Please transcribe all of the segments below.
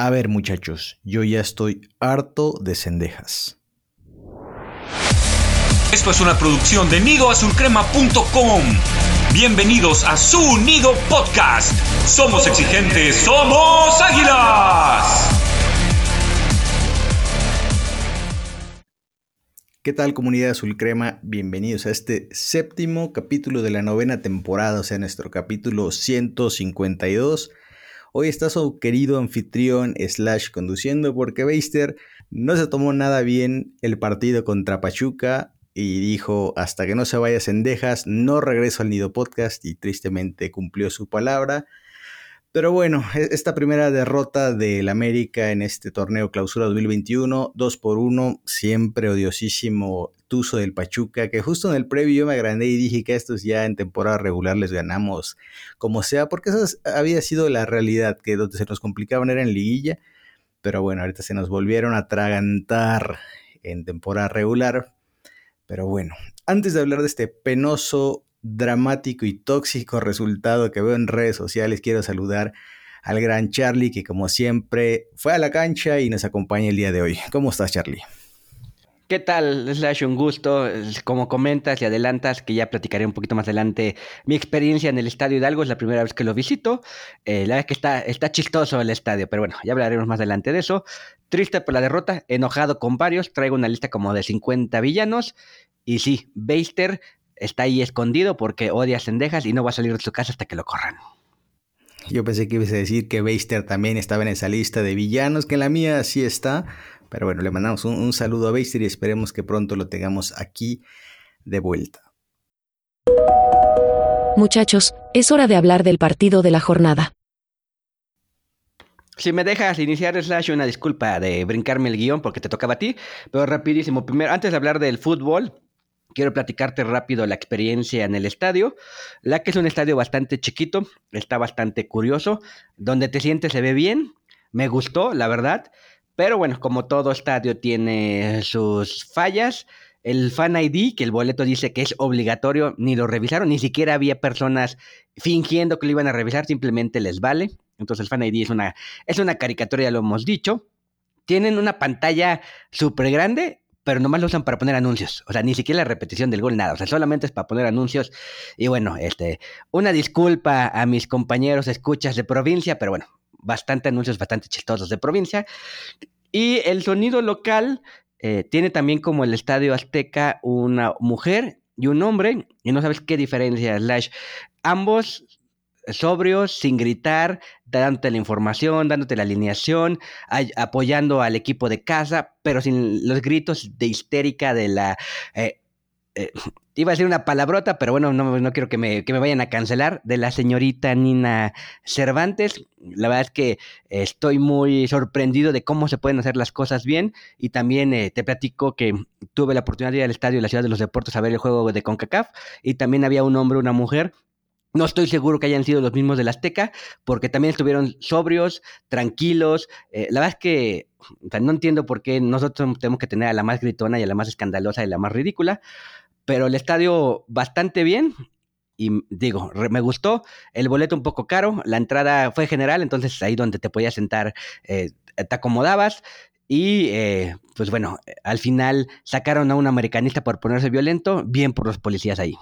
A ver muchachos, yo ya estoy harto de cendejas. Esto es una producción de nidoazulcrema.com. Bienvenidos a su Nido Podcast. Somos exigentes, somos águilas. ¿Qué tal comunidad azul crema? Bienvenidos a este séptimo capítulo de la novena temporada, o sea, nuestro capítulo 152 Hoy está su querido anfitrión slash conduciendo porque Beister no se tomó nada bien el partido contra Pachuca y dijo hasta que no se vaya Cendejas no regreso al Nido Podcast y tristemente cumplió su palabra. Pero bueno, e-, esta primera derrota del América en este torneo Clausura 2021, 2 por 1, siempre odiosísimo Tuzo del Pachuca, que justo en el previo yo me agrandé y dije que estos ya en temporada regular les ganamos como sea, porque esa había sido la realidad, que donde se nos complicaban era en liguilla, pero bueno, ahorita se nos volvieron a atragantar en temporada regular. Pero bueno, antes de hablar de este penoso dramático y tóxico resultado que veo en redes sociales, quiero saludar al gran Charlie que como siempre fue a la cancha y nos acompaña el día de hoy. ¿Cómo estás Charlie? ¿Qué tal, Slash? Un gusto. Como comentas y adelantas, que ya platicaré un poquito más adelante mi experiencia en el Estadio Hidalgo, es la primera vez que lo visito. Eh, la verdad es que está, está chistoso el estadio, pero bueno, ya hablaremos más adelante de eso. Triste por la derrota, enojado con varios, traigo una lista como de 50 villanos. Y sí, Beister está ahí escondido porque odia cendejas y no va a salir de su casa hasta que lo corran. Yo pensé que ibas a decir que Beister también estaba en esa lista de villanos, que en la mía sí está. Pero bueno, le mandamos un, saludo a Beister y esperemos que pronto lo tengamos aquí de vuelta. Muchachos, es hora de hablar del partido de la jornada. Si me dejas iniciar, Slash, una disculpa de brincarme el guion porque te tocaba a ti, pero rapidísimo. Primero, antes de hablar del fútbol, quiero platicarte rápido la experiencia en el estadio. La que es un estadio bastante chiquito, está bastante curioso. Donde te sientes se ve bien, me gustó, la verdad. Pero bueno, como todo estadio tiene sus fallas. El Fan ID, que el boleto dice que es obligatorio, ni lo revisaron, ni siquiera había personas fingiendo que lo iban a revisar, simplemente les vale. Entonces el Fan ID es una, es una caricatura, ya lo hemos dicho. Tienen una pantalla súper grande, pero nomás lo usan para poner anuncios. O sea, ni siquiera la repetición del gol, nada. O sea, solamente es para poner anuncios. Y bueno, este, una disculpa a mis compañeros escuchas de provincia, pero bueno, bastante anuncios, bastante chistosos de provincia. Y el sonido local eh, tiene también como el Estadio Azteca una mujer y un hombre, y no sabes qué diferencia, Slash. Ambos sobrios, sin gritar, dándote la información, dándote la alineación, apoyando al equipo de casa, pero sin los gritos de histérica de la... Eh, eh, iba a decir una palabrota, pero bueno, no, quiero que me, vayan a cancelar, de la señorita Nina Cervantes. La verdad es que estoy muy sorprendido de cómo se pueden hacer las cosas bien y también eh, te platico que tuve la oportunidad de ir al estadio de la Ciudad de los Deportes a ver el juego de CONCACAF y también había un hombre, una mujer no estoy seguro que hayan sido los mismos del Azteca, porque también estuvieron sobrios, tranquilos. Eh, la verdad es que no entiendo por qué nosotros tenemos que tener a la más gritona y a la más escandalosa y a la más ridícula, pero el estadio bastante bien. Y digo, me gustó, el boleto un poco caro, la entrada fue general, entonces ahí donde te podías sentar eh, te acomodabas. Y eh, pues bueno, al final sacaron a un americanista por ponerse violento, bien por los policías ahí.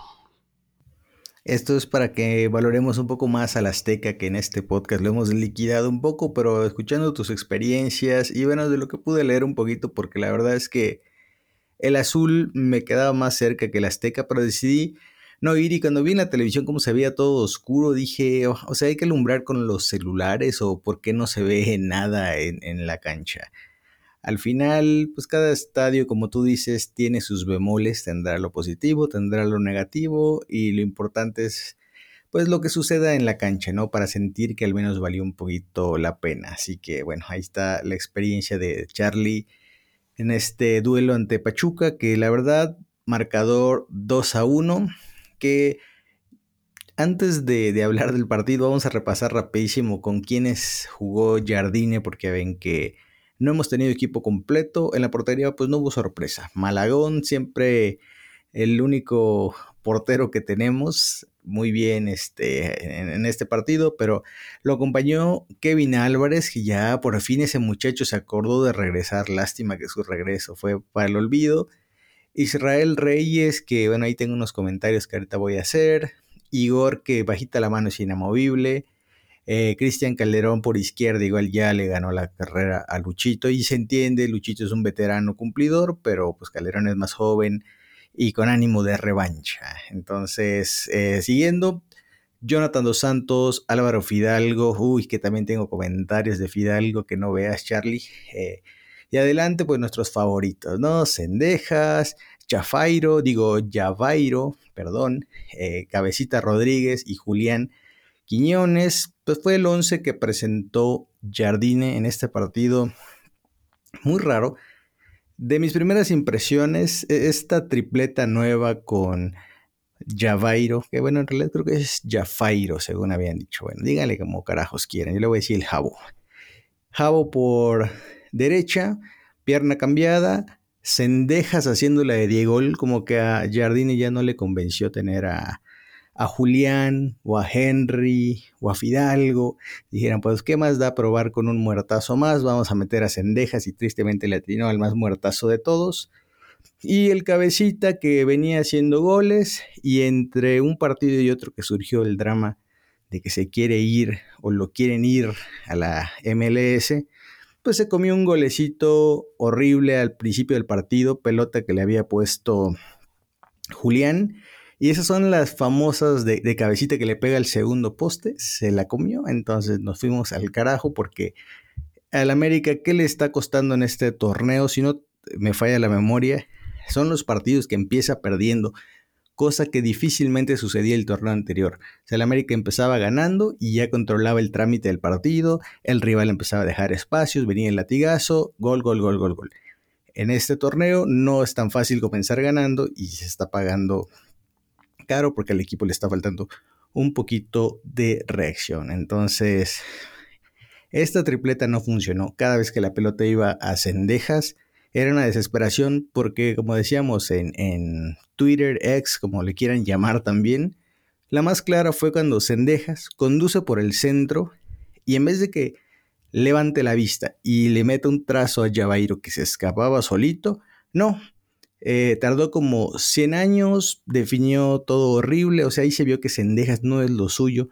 Esto es para que valoremos un poco más al Azteca que en este podcast lo hemos liquidado un poco, pero escuchando tus experiencias y bueno, de lo que pude leer un poquito, porque la verdad es que el azul me quedaba más cerca que el Azteca, pero decidí no ir y cuando vi en la televisión cómo se veía todo oscuro, dije, oh, o sea, hay que alumbrar con los celulares o por qué no se ve nada en la cancha. Al final, pues cada estadio, como tú dices, tiene sus bemoles, tendrá lo positivo, tendrá lo negativo y lo importante es pues lo que suceda en la cancha, ¿no? Para sentir que al menos valió un poquito la pena. Así que bueno, ahí está la experiencia de Charlie en este duelo ante Pachuca, que la verdad, marcador 2 a 1, que antes de, de, hablar del partido, vamos a repasar rapidísimo con quiénes jugó Jardine, porque ven que no hemos tenido equipo completo. En la portería, pues no hubo sorpresa. Malagón siempre el único portero que tenemos muy bien este, en, este partido, pero lo acompañó Kevin Álvarez, que ya por fin ese muchacho se acordó de regresar. Lástima que su regreso fue para el olvido. Israel Reyes, que bueno, ahí tengo unos comentarios que ahorita voy a hacer. Igor, que bajita la mano es inamovible. Eh, Cristian Calderón por izquierda, igual ya le ganó la carrera a Luchito. Y se entiende, Luchito es un veterano cumplidor, pero pues Calderón es más joven y con ánimo de revancha. Entonces, eh, siguiendo, Jonathan Dos Santos, Álvaro Fidalgo, uy, que también tengo comentarios de Fidalgo que no veas, Charlie. Eh, y adelante, pues nuestros favoritos, ¿no? Cendejas, Chafairo, digo, Yavairo, perdón, eh, Cabecita Rodríguez y Julián Quiñones. Pues fue el 11 que presentó Jardine en este partido. Muy raro. De mis primeras impresiones, e, esta tripleta nueva con Javairo, que bueno, en realidad creo que es Jafairo, según habían dicho. Bueno, díganle como carajos quieren. Yo le voy a decir el Jabo. Jabo por derecha, pierna cambiada, Cendejas haciéndola de Diego, como que a Jardine ya no le convenció tener a, a Julián o a Henry o a Fidalgo, dijeran, pues, ¿qué más da probar con un muertazo más? Vamos a meter a Cendejas y tristemente le atinó al más muertazo de todos. Y el cabecita que venía haciendo goles y entre un partido y otro que surgió el drama de que se quiere ir o lo quieren ir a la MLS, pues se comió un golecito horrible al principio del partido, pelota que le había puesto Julián y esas son las famosas de, cabecita que le pega el segundo poste, se la comió, entonces nos fuimos al carajo porque al América, ¿qué le está costando en este torneo? Si no me falla la memoria, son los partidos que empieza perdiendo, cosa que difícilmente sucedía el torneo anterior. O sea, el América empezaba ganando y ya controlaba el trámite del partido, el rival empezaba a dejar espacios, venía el latigazo, gol, gol, gol, gol, gol. En este torneo no es tan fácil comenzar ganando y se está pagando caro porque al equipo le está faltando un poquito de reacción. Entonces, esta tripleta no funcionó. Cada vez que la pelota iba a cendejas, era una desesperación porque, como decíamos en, en Twitter, X, como le quieran llamar también, la más clara fue cuando Cendejas conduce por el centro y en vez de que levante la vista y le meta un trazo a Javairo que se escapaba solito, no, eh, tardó como 100 años, definió todo horrible, o sea, ahí se vio que Sendejas no es lo suyo.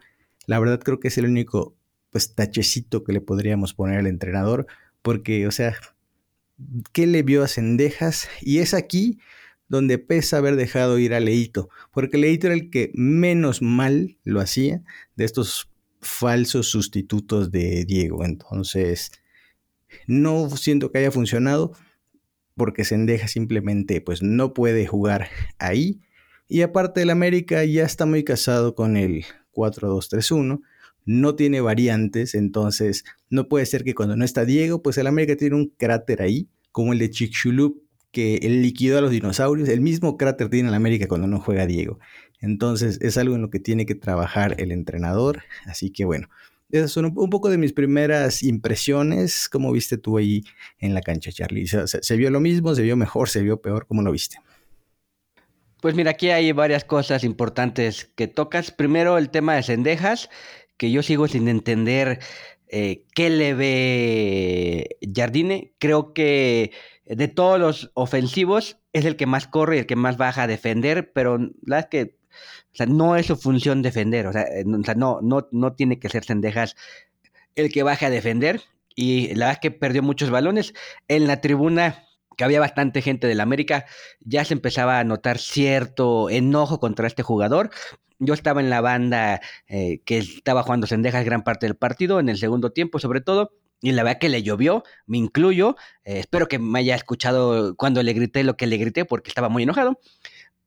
La verdad creo que es el único pues tachecito que le podríamos poner al entrenador, porque, o sea, ¿qué le vio a Sendejas? Y es aquí donde pesa haber dejado ir a Leito, porque Leito era el que menos mal lo hacía de estos falsos sustitutos de Diego. Entonces, no siento que haya funcionado porque Sendeja simplemente pues no puede jugar ahí. Y aparte el América ya está muy casado con el 4-2-3-1, no tiene variantes, entonces no puede ser que cuando no está Diego, pues el América tiene un cráter ahí, como el de Chicxulub, que liquidó a los dinosaurios, el mismo cráter tiene el América cuando no juega Diego. Entonces es algo en lo que tiene que trabajar el entrenador, así que bueno, esas son un, poco de mis primeras impresiones. ¿Cómo viste tú ahí en la cancha, Charlie? ¿Se, vio lo mismo? ¿Se vio mejor? ¿Se vio peor? ¿Cómo lo viste? Pues mira, aquí hay varias cosas importantes que tocas. Primero, el tema de Cendejas, que yo sigo sin entender eh, qué le ve Jardine. Creo que de todos los ofensivos es el que más corre y el que más baja a defender, pero la verdad es que sea, no es su función defender. O sea, eh, no, no, no tiene que ser Sendejas el que baje a defender. Y la verdad es que perdió muchos balones. En la tribuna, que había bastante gente del América, ya se empezaba a notar cierto enojo contra este jugador. Yo estaba en la banda eh, que estaba jugando Sendejas gran parte del partido, en el segundo tiempo sobre todo. Y la verdad que le llovió, me incluyo. Eh, espero que me haya escuchado cuando le grité lo que le grité porque estaba muy enojado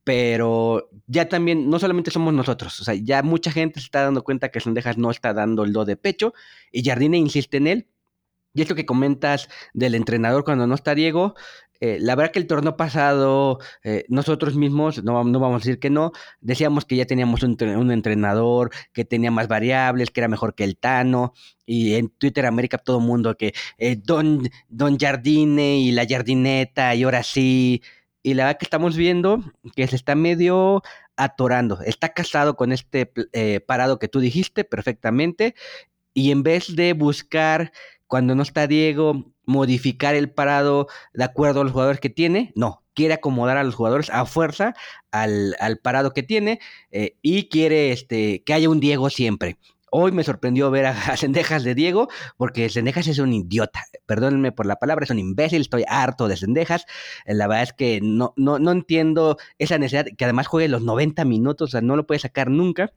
pero ya también, no solamente somos nosotros, o sea, ya mucha gente se está dando cuenta que Sendejas no está dando el do de pecho y Jardine insiste en él. Y esto que comentas del entrenador cuando no está Diego, eh, la verdad que el torneo pasado, eh, nosotros mismos, no, no, vamos a decir que no, decíamos que ya teníamos un, entrenador que tenía más variables, que era mejor que el Tano, y en Twitter América todo mundo que eh, Don, Don Jardine y la Jardineta, y ahora sí, y la verdad que estamos viendo que se está medio atorando. Está casado con este eh, parado que tú dijiste perfectamente y en vez de buscar cuando no está Diego modificar el parado de acuerdo a los jugadores que tiene, no, quiere acomodar a los jugadores a fuerza al, parado que tiene eh, y quiere este, que haya un Diego siempre. Hoy me sorprendió ver a, Sendejas de Diego, porque Sendejas es un idiota. Perdónenme por la palabra, es un imbécil, estoy harto de Sendejas. Eh, la verdad es que no, no, no entiendo esa necesidad, que además juegue los 90 minutos, o sea, no lo puede sacar nunca.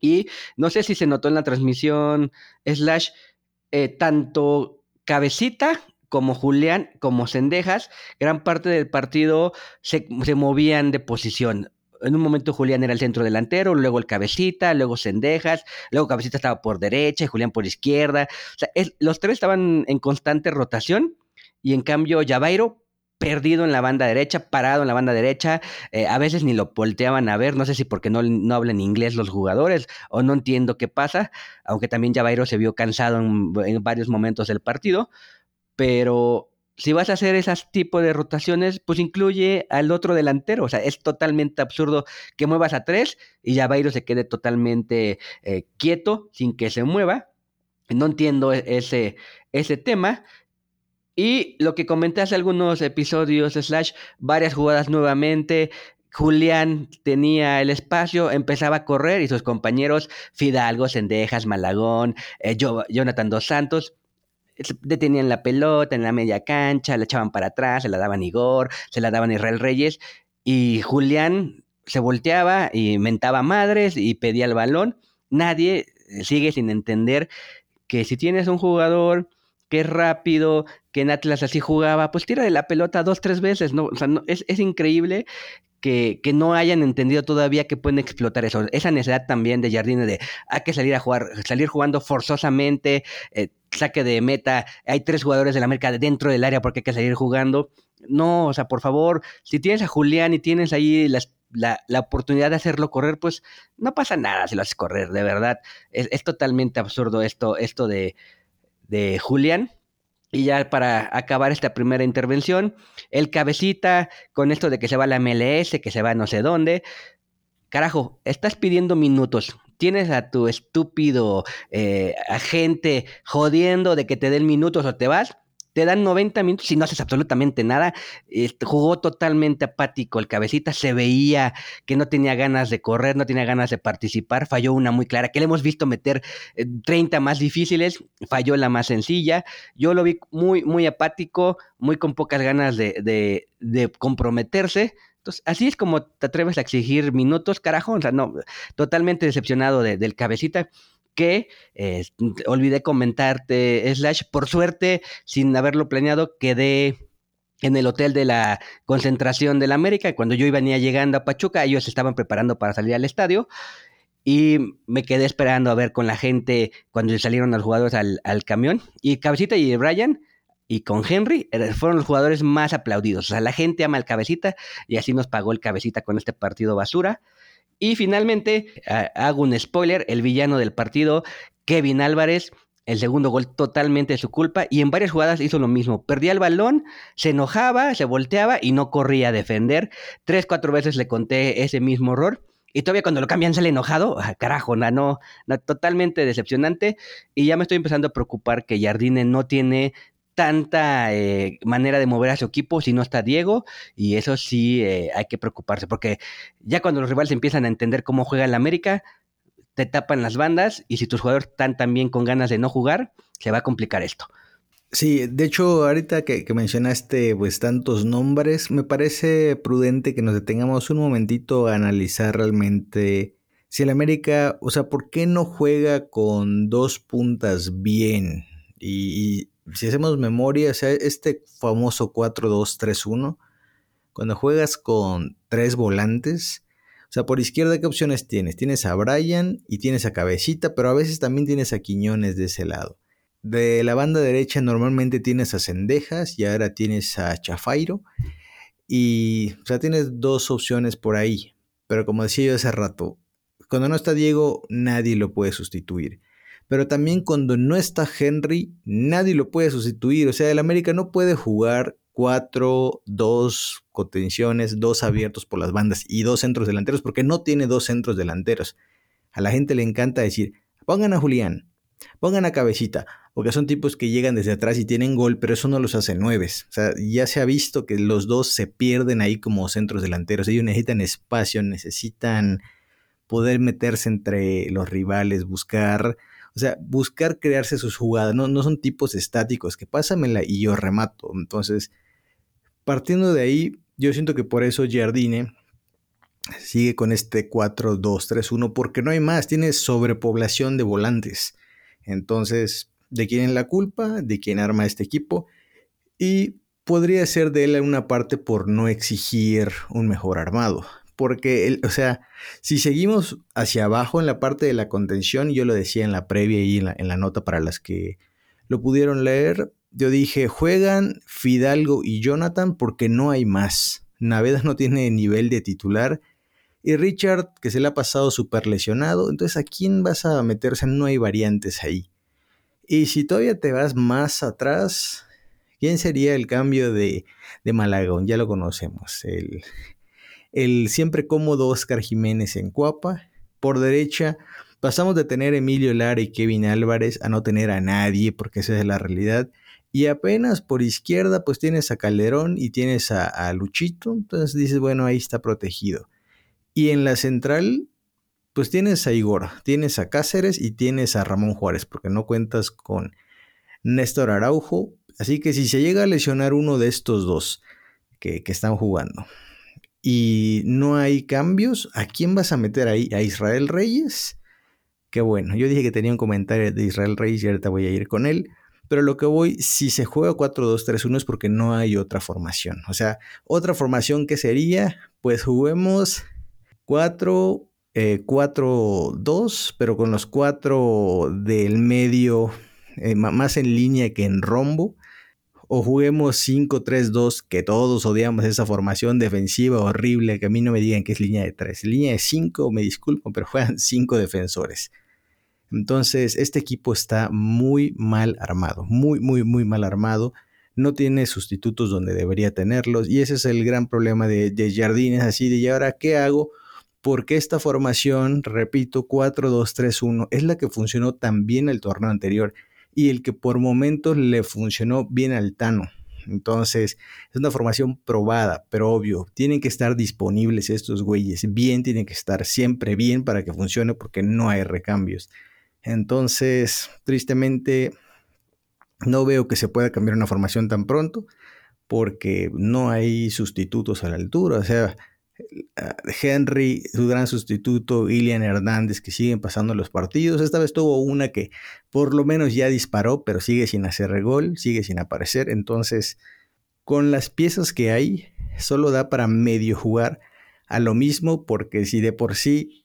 Y no sé si se notó en la transmisión, slash, eh, tanto Cabecita como Julián, como Sendejas, gran parte del partido se, se movían de posición en un momento Julián era el centro delantero, luego el cabecita, luego Cendejas, luego cabecita estaba por derecha y Julián por izquierda. O sea, los tres estaban en constante rotación y en cambio Javairo perdido en la banda derecha, parado en la banda derecha, eh, a veces ni lo volteaban a ver, no sé si porque no, no hablan inglés los jugadores o no entiendo qué pasa, aunque también Javairo se vio cansado en, en varios momentos del partido, pero si vas a hacer ese tipo de rotaciones, pues incluye al otro delantero. O sea, es totalmente absurdo que muevas a tres y ya Bairo se quede totalmente eh, quieto sin que se mueva. No entiendo e-, ese, ese tema. Y lo que comenté hace algunos episodios, slash, varias jugadas nuevamente. Julián tenía el espacio, empezaba a correr y sus compañeros, Fidalgo, Sendejas, Malagón, eh, Jonathan Dos Santos, detenían la pelota en la media cancha, la echaban para atrás, se la daban Igor, se la daban Israel Reyes, y Julián se volteaba y mentaba madres y pedía el balón. Nadie sigue sin entender que si tienes un jugador que es rápido, que en Atlas así jugaba, pues tira de la pelota dos, tres veces, ¿no? O sea, es, es increíble que, que, no hayan entendido todavía que pueden explotar eso. Esa necesidad también de Jardine de hay que salir a jugar, salir jugando forzosamente, eh, saque de meta, hay tres jugadores de la América dentro del área porque hay que salir jugando. No, o sea, por favor, si tienes a Julián y tienes ahí la, la, oportunidad de hacerlo correr, pues no pasa nada si lo haces correr, de verdad. Es, es totalmente absurdo esto, esto de, de Julián. Y ya para acabar esta primera intervención, el cabecita con esto de que se va a la MLS, que se va no sé dónde. Carajo, estás pidiendo minutos. Tienes a tu estúpido eh, agente jodiendo de que te den minutos o te vas te dan 90 minutos y no haces absolutamente nada. Jugó totalmente apático el cabecita, se veía que no tenía ganas de correr, no tenía ganas de participar, falló una muy clara, que le hemos visto meter 30 eh, más difíciles, falló la más sencilla. Yo lo vi muy, muy apático, muy con pocas ganas de, comprometerse. Entonces, así es como te atreves a exigir minutos, carajo. O sea, no, totalmente decepcionado del cabecita que olvidé comentarte, Slash, por suerte, sin haberlo planeado, quedé en el hotel de la concentración de la América. Cuando yo venía llegando a Pachuca, ellos estaban preparando para salir al estadio. Y me quedé esperando a ver con la gente cuando salieron los jugadores al, al camión. Y Cabecita y Brian y con Henry fueron los jugadores más aplaudidos. O sea, la gente ama al Cabecita y así nos pagó el Cabecita con este partido basura. Y finalmente, hago un spoiler, el villano del partido, Kevin Álvarez, el segundo gol totalmente de su culpa y en varias jugadas hizo lo mismo. Perdía el balón, se enojaba, se volteaba y no corría a defender. Tres, cuatro veces le conté ese mismo error. Y todavía cuando lo cambian sale enojado, ah, carajo, no, no, totalmente decepcionante. Y ya me estoy empezando a preocupar que Jardine no tiene tanta eh, manera de mover a su equipo si no está Diego y eso sí eh, hay que preocuparse porque ya cuando los rivales empiezan a entender cómo juega el América te tapan las bandas y si tus jugadores están también con ganas de no jugar se va a complicar esto. Sí, de hecho ahorita que, que mencionaste pues tantos nombres me parece prudente que nos detengamos un momentito a analizar realmente si el América, o sea, ¿por qué no juega con dos puntas bien? y si hacemos memoria, o sea, este famoso 4-2-3-1, cuando juegas con tres volantes, o sea, por izquierda, ¿qué opciones tienes? Tienes a Brian y tienes a Cabecita, pero a veces también tienes a Quiñones de ese lado. De la banda derecha normalmente tienes a Cendejas y ahora tienes a Chafairo. Y, o sea, tienes dos opciones por ahí. Pero como decía yo hace rato, cuando no está Diego, nadie lo puede sustituir pero también cuando no está Henry, nadie lo puede sustituir. O sea, el América no puede jugar cuatro, dos contenciones, dos abiertos por las bandas y dos centros delanteros, porque no tiene dos centros delanteros. A la gente le encanta decir, pongan a Julián, pongan a Cabecita, porque son tipos que llegan desde atrás y tienen gol, pero eso no los hace nueves. O sea, ya se ha visto que los dos se pierden ahí como centros delanteros. Ellos necesitan espacio, necesitan poder meterse entre los rivales, buscar, o sea, buscar crearse sus jugadas. No, no son tipos estáticos que pásamela y yo remato. Entonces, partiendo de ahí, yo siento que por eso Jardine sigue con este 4-2-3-1 porque no hay más, tiene sobrepoblación de volantes. Entonces, ¿de quién es la culpa? ¿De quién arma este equipo? Y podría ser de él una parte por no exigir un mejor armado. Porque, o sea, si seguimos hacia abajo en la parte de la contención, yo lo decía en la previa y en la, nota para las que lo pudieron leer, yo dije, juegan Fidalgo y Jonathan porque no hay más. Navedas no tiene nivel de titular y Richard, que se le ha pasado súper lesionado, entonces ¿a quién vas a meterse? No hay variantes ahí. Y si todavía te vas más atrás, ¿quién sería el cambio de, de Malagón? Ya lo conocemos. El, el siempre cómodo Oscar Jiménez en Cuapa. Por derecha, pasamos de tener Emilio Lara y Kevin Álvarez a no tener a nadie, porque esa es la realidad. Y apenas por izquierda, pues tienes a Calderón y tienes a, a Luchito. Entonces dices, bueno, ahí está protegido. Y en la central, pues tienes a Igor, tienes a Cáceres y tienes a Ramón Juárez, porque no cuentas con Néstor Araujo. Así que si se llega a lesionar uno de estos dos que, están jugando y no hay cambios, ¿a quién vas a meter ahí? ¿A Israel Reyes? Qué bueno, yo dije que tenía un comentario de Israel Reyes y ahorita voy a ir con él. Pero lo que voy, si se juega 4-2-3-1 es porque no hay otra formación. O sea, otra formación que sería, pues juguemos 4, 4, 2, pero con los 4 del medio eh, más en línea que en rombo. O juguemos 5-3-2, que todos odiamos esa formación defensiva horrible, que a mí no me digan que es línea de 3. Línea de 5, me disculpo, pero juegan 5 defensores. Entonces, este equipo está muy mal armado, muy, muy, muy mal armado. No tiene sustitutos donde debería tenerlos. Y ese es el gran problema de, de Jardines, así de, ¿y ahora qué hago? porque esta formación, repito, 4-2-3-1, es la que funcionó tan bien el torneo anterior y el que por momentos le funcionó bien al Tano. Entonces, es una formación probada, pero obvio, tienen que estar disponibles estos güeyes, bien, tienen que estar siempre bien para que funcione porque no hay recambios. Entonces, tristemente, no veo que se pueda cambiar una formación tan pronto porque no hay sustitutos a la altura. O sea, Henry, su gran sustituto, Ilian Hernández, que siguen pasando los partidos. Esta vez tuvo una que por lo menos ya disparó, pero sigue sin hacer gol, sigue sin aparecer. Entonces, con las piezas que hay, solo da para medio jugar a lo mismo, porque si de por sí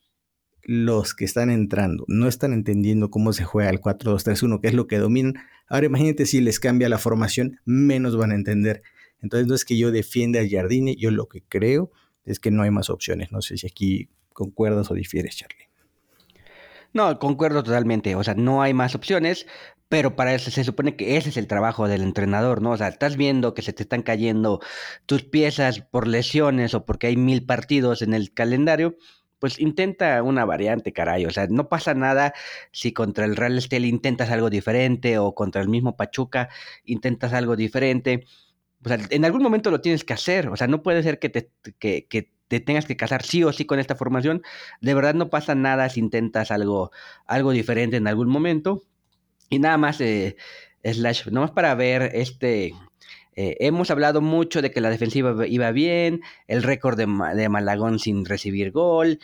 los que están entrando no están entendiendo cómo se juega el 4-2-3-1, que es lo que dominan, ahora imagínate si les cambia la formación, menos van a entender. Entonces no es que yo defienda a Jardine, yo lo que creo es que no hay más opciones. No sé si aquí concuerdas o difieres, Charlie. No, concuerdo totalmente. O sea, no hay más opciones, pero para eso se supone que ese es el trabajo del entrenador, ¿no? O sea, estás viendo que se te están cayendo tus piezas por lesiones o porque hay mil partidos en el calendario, pues intenta una variante, caray. O sea, no pasa nada si contra el Real Estel intentas algo diferente o contra el mismo Pachuca intentas algo diferente. O sea, en algún momento lo tienes que hacer. O sea, no puede ser que te, que, te tengas que casar sí o sí con esta formación. De verdad no pasa nada si intentas algo, algo diferente en algún momento. Y nada más, eh, Slash, nomás para ver este... Eh, hemos hablado mucho de que la defensiva iba bien, el récord de, Malagón sin recibir gol,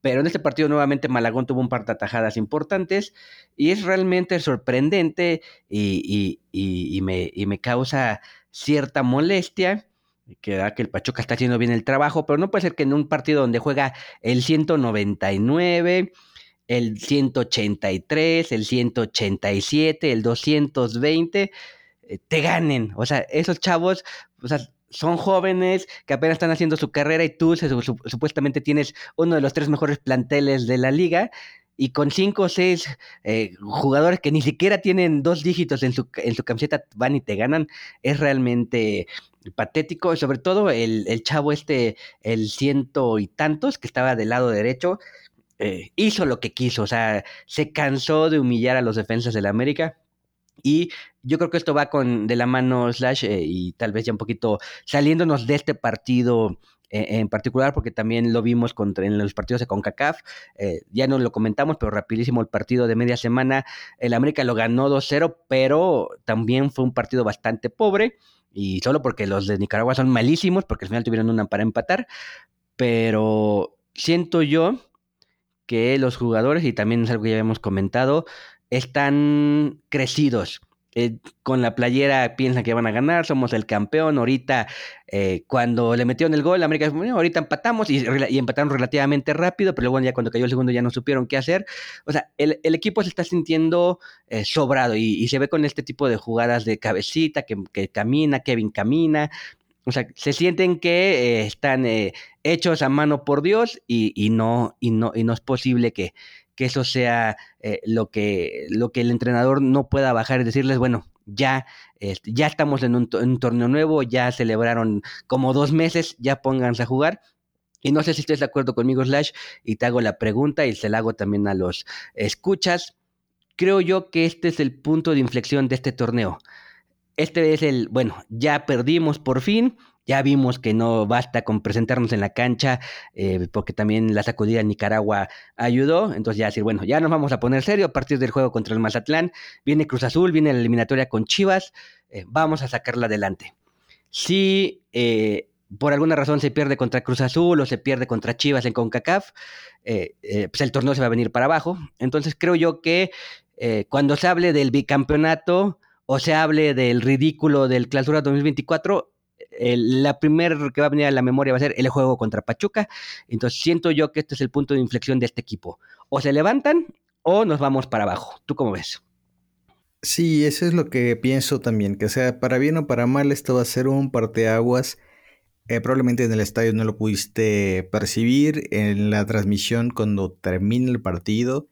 pero en este partido nuevamente Malagón tuvo un par de atajadas importantes y es realmente sorprendente y, y, y me, causa cierta molestia, que da que el Pachuca está haciendo bien el trabajo, pero no puede ser que en un partido donde juega el 199, el 183, el 187, el 220, eh, te ganen. O sea, esos chavos, o sea, son jóvenes que apenas están haciendo su carrera y tú supuestamente tienes uno de los tres mejores planteles de la liga y con cinco o seis eh, jugadores que ni siquiera tienen dos dígitos en su, en su camiseta van y te ganan, es realmente patético, sobre todo el, el chavo este, el ciento y tantos que estaba del lado derecho, eh, hizo lo que quiso, o sea, se cansó de humillar a los defensas del América. Y yo creo que esto va con de la mano Slash eh, y tal vez ya un poquito saliéndonos de este partido en particular, porque también lo vimos en los partidos de CONCACAF, ya no lo comentamos, pero rapidísimo el partido de media semana, el América lo ganó 2-0, pero también fue un partido bastante pobre, y solo porque los de Nicaragua son malísimos, porque al final tuvieron una para empatar, pero siento yo que los jugadores, y también es algo que ya habíamos comentado, están crecidos. Eh, con la playera piensan que van a ganar, somos el campeón. Ahorita, eh, cuando le metieron el gol, América bueno, ahorita empatamos y, empataron relativamente rápido, pero luego ya cuando cayó el segundo ya no supieron qué hacer. O sea, el, equipo se está sintiendo eh, sobrado y, se ve con este tipo de jugadas de cabecita, que, que camina, Kevin camina, o sea, se sienten que están hechos a mano por Dios y, no, y, no, y no es posible que, que eso sea eh, lo, que, lo que el entrenador no pueda bajar y decirles, bueno, ya, ya estamos en un, en un, torneo nuevo, ya celebraron como dos meses, ya pónganse a jugar. Y no sé si estás de acuerdo conmigo, Slash, y te hago la pregunta y se la hago también a los escuchas. Creo yo que este es el punto de inflexión de este torneo este es el, bueno, ya perdimos por fin, ya vimos que no basta con presentarnos en la cancha, eh, porque también la sacudida en Nicaragua ayudó, entonces ya decir, bueno, ya nos vamos a poner serio a partir del juego contra el Mazatlán, viene Cruz Azul, viene la eliminatoria con Chivas, eh, vamos a sacarla adelante. Si eh, por alguna razón se pierde contra Cruz Azul o se pierde contra Chivas en CONCACAF, pues el torneo se va a venir para abajo, entonces creo yo que cuando se hable del bicampeonato, o se hable del ridículo del Clausura 2024, la primera que va a venir a la memoria va a ser el juego contra Pachuca. Entonces siento yo que este es el punto de inflexión de este equipo. O se levantan o nos vamos para abajo. ¿Tú cómo ves? Sí, eso es lo que pienso también, que sea para bien o para mal esto va a ser un parteaguas. Eh, probablemente en el estadio no lo pudiste percibir en la transmisión cuando termine el partido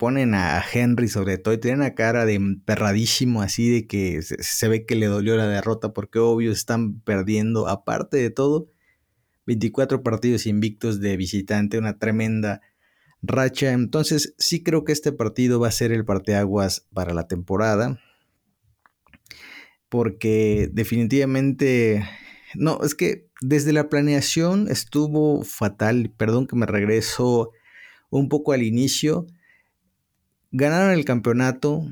ponen a Henry sobre todo y tienen una cara de emperradísimo así de que se, ve que le dolió la derrota porque obvio están perdiendo aparte de todo 24 partidos invictos de visitante, una tremenda racha. Entonces sí creo que este partido va a ser el parteaguas para la temporada porque definitivamente no, es que desde la planeación estuvo fatal, perdón que me regreso un poco al inicio Ganaron el campeonato,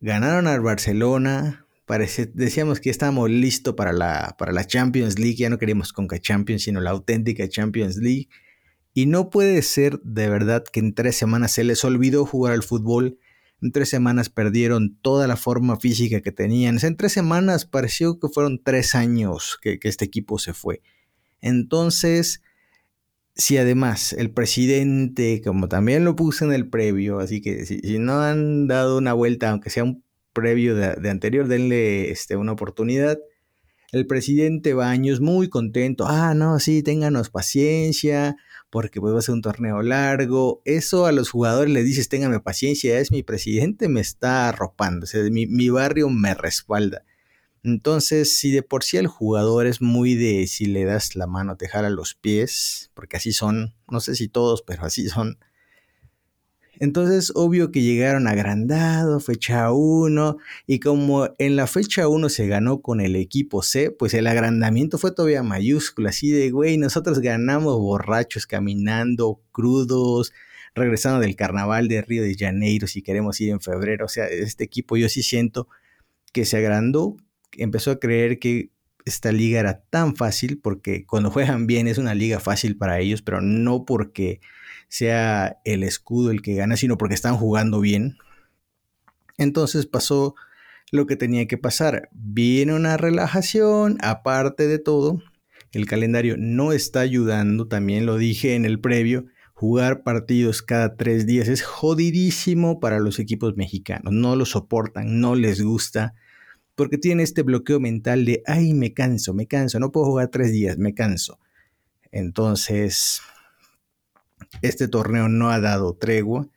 ganaron al Barcelona, parece, decíamos que estábamos listos para la, para la Champions League, ya no queríamos Conca Champions, sino la auténtica Champions League. Y no puede ser de verdad que en tres semanas se les olvidó jugar al fútbol. En tres semanas perdieron toda la forma física que tenían. En tres semanas pareció que fueron tres años que, que este equipo se fue. Entonces, si además el presidente, como también lo puse en el previo, así que si, no han dado una vuelta, aunque sea un previo de, anterior, denle este, una oportunidad. El presidente Baños muy contento, ah, no, sí, ténganos paciencia, porque pues va a ser un torneo largo. Eso a los jugadores les dices, ténganme paciencia, es mi presidente, me está arropando, o sea, mi, mi barrio me respalda. Entonces, si de por sí el jugador es muy de si le das la mano te jala los pies, porque así son, no sé si todos, pero así son. Entonces, obvio que llegaron agrandado, fecha 1, y como en la fecha 1 se ganó con el equipo C, pues el agrandamiento fue todavía mayúsculo, así de, güey, nosotros ganamos borrachos, caminando, crudos, regresando del carnaval de Río de Janeiro si queremos ir en febrero, o sea, este equipo yo sí siento que se agrandó empezó a creer que esta liga era tan fácil porque cuando juegan bien es una liga fácil para ellos, pero no porque sea el escudo el que gana, sino porque están jugando bien. Entonces pasó lo que tenía que pasar. Viene una relajación, aparte de todo, el calendario no está ayudando, también lo dije en el previo, jugar partidos cada tres días es jodidísimo para los equipos mexicanos, no lo soportan, no les gusta porque tiene este bloqueo mental de, ay, me canso, me canso, no puedo jugar tres días, me canso. Entonces, este torneo no ha dado tregua.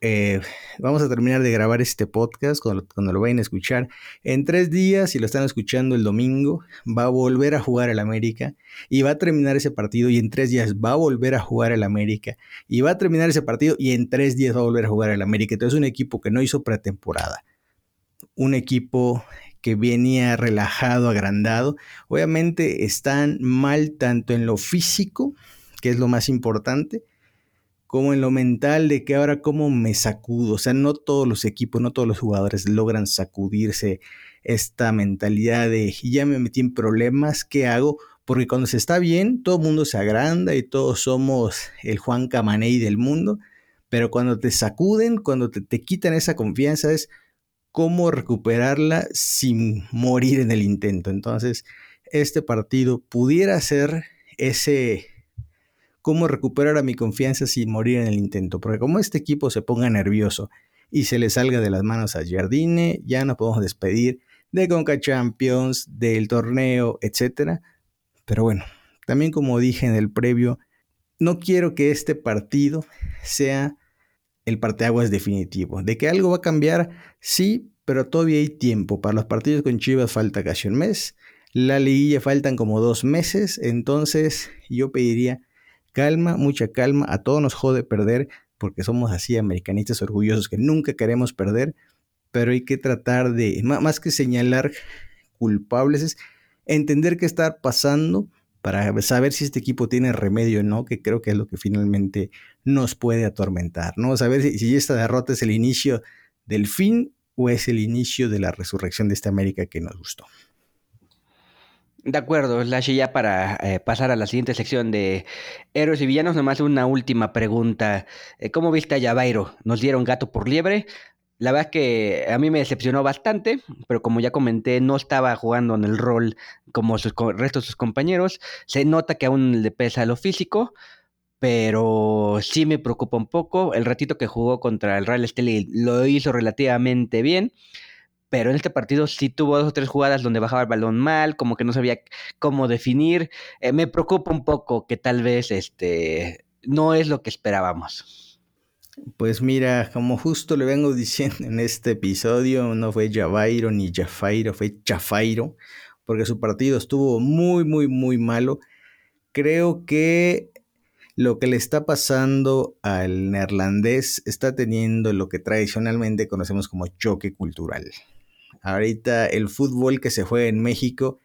eh, vamos a terminar de grabar este podcast cuando, lo vayan a escuchar. En tres días, si lo están escuchando el domingo, va a volver a jugar el América y va a terminar ese partido y en tres días va a volver a jugar el América y va a terminar ese partido y en tres días va a volver a jugar el América. Entonces es un equipo que no hizo pretemporada. Un equipo que venía relajado, agrandado. Obviamente están mal tanto en lo físico, que es lo más importante, como en lo mental de que ahora cómo me sacudo. O sea, no todos los equipos, no todos los jugadores logran sacudirse esta mentalidad de ya me metí en problemas, ¿qué hago? Porque cuando se está bien, todo el mundo se agranda y todos somos el Juan Camaney del mundo. Pero cuando te sacuden, cuando te, te quitan esa confianza, es cómo recuperarla sin morir en el intento. Entonces, este partido pudiera ser ese cómo recuperar a mi confianza sin morir en el intento. Porque como este equipo se ponga nervioso y se le salga de las manos a Jardine, ya no podemos despedir de Conca Champions, del torneo, etc. Pero bueno, también como dije en el previo, no quiero que este partido sea el parteaguas definitivo. De que algo va a cambiar, sí, pero todavía hay tiempo. Para los partidos con Chivas falta casi un mes. La liguilla faltan como dos meses. Entonces yo pediría calma, mucha calma, a todos nos jode perder porque somos así americanistas orgullosos que nunca queremos perder, pero hay que tratar de, más que señalar culpables, es entender qué está pasando para saber si este equipo tiene remedio o no, que creo que es lo que finalmente nos puede atormentar, ¿no? Saber si, si esta derrota es el inicio del fin o es el inicio de la resurrección de esta América que nos gustó. De acuerdo, Slash, ya para eh, pasar a la siguiente sección de héroes y villanos, nomás una última pregunta. Eh, ¿Cómo viste a Yabairo? ¿Nos dieron gato por liebre? La verdad es que a mí me decepcionó bastante, pero como ya comenté, no estaba jugando en el rol como el resto de sus compañeros. Se nota que aún le pesa lo físico, pero sí me preocupa un poco. El ratito que jugó contra el Real Estelí lo hizo relativamente bien pero en este partido sí tuvo dos o tres jugadas donde bajaba el balón mal, como que no sabía cómo definir. Eh, me preocupa un poco que tal vez este no es lo que esperábamos. Pues mira, como justo le vengo diciendo en este episodio, no fue Javairo ni Jafairo, fue Chafairo, porque su partido estuvo muy, muy, muy malo. Creo que lo que le está pasando al neerlandés está teniendo lo que tradicionalmente conocemos como choque cultural. Ahorita el fútbol que se juega en México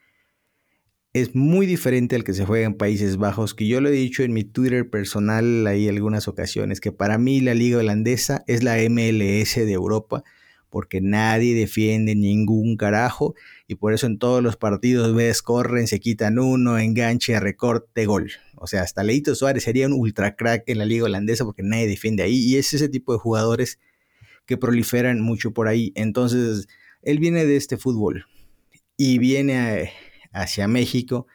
es muy diferente al que se juega en Países Bajos, que yo lo he dicho en mi Twitter personal ahí algunas ocasiones, que para mí la liga holandesa es la MLS de Europa, porque nadie defiende ningún carajo y por eso en todos los partidos ves, corren, se quitan uno, enganche, recorte, gol. O sea, hasta Leito Suárez sería un ultra crack en la liga holandesa porque nadie defiende ahí y es ese tipo de jugadores que proliferan mucho por ahí. Entonces, él viene de este fútbol y viene hacia México,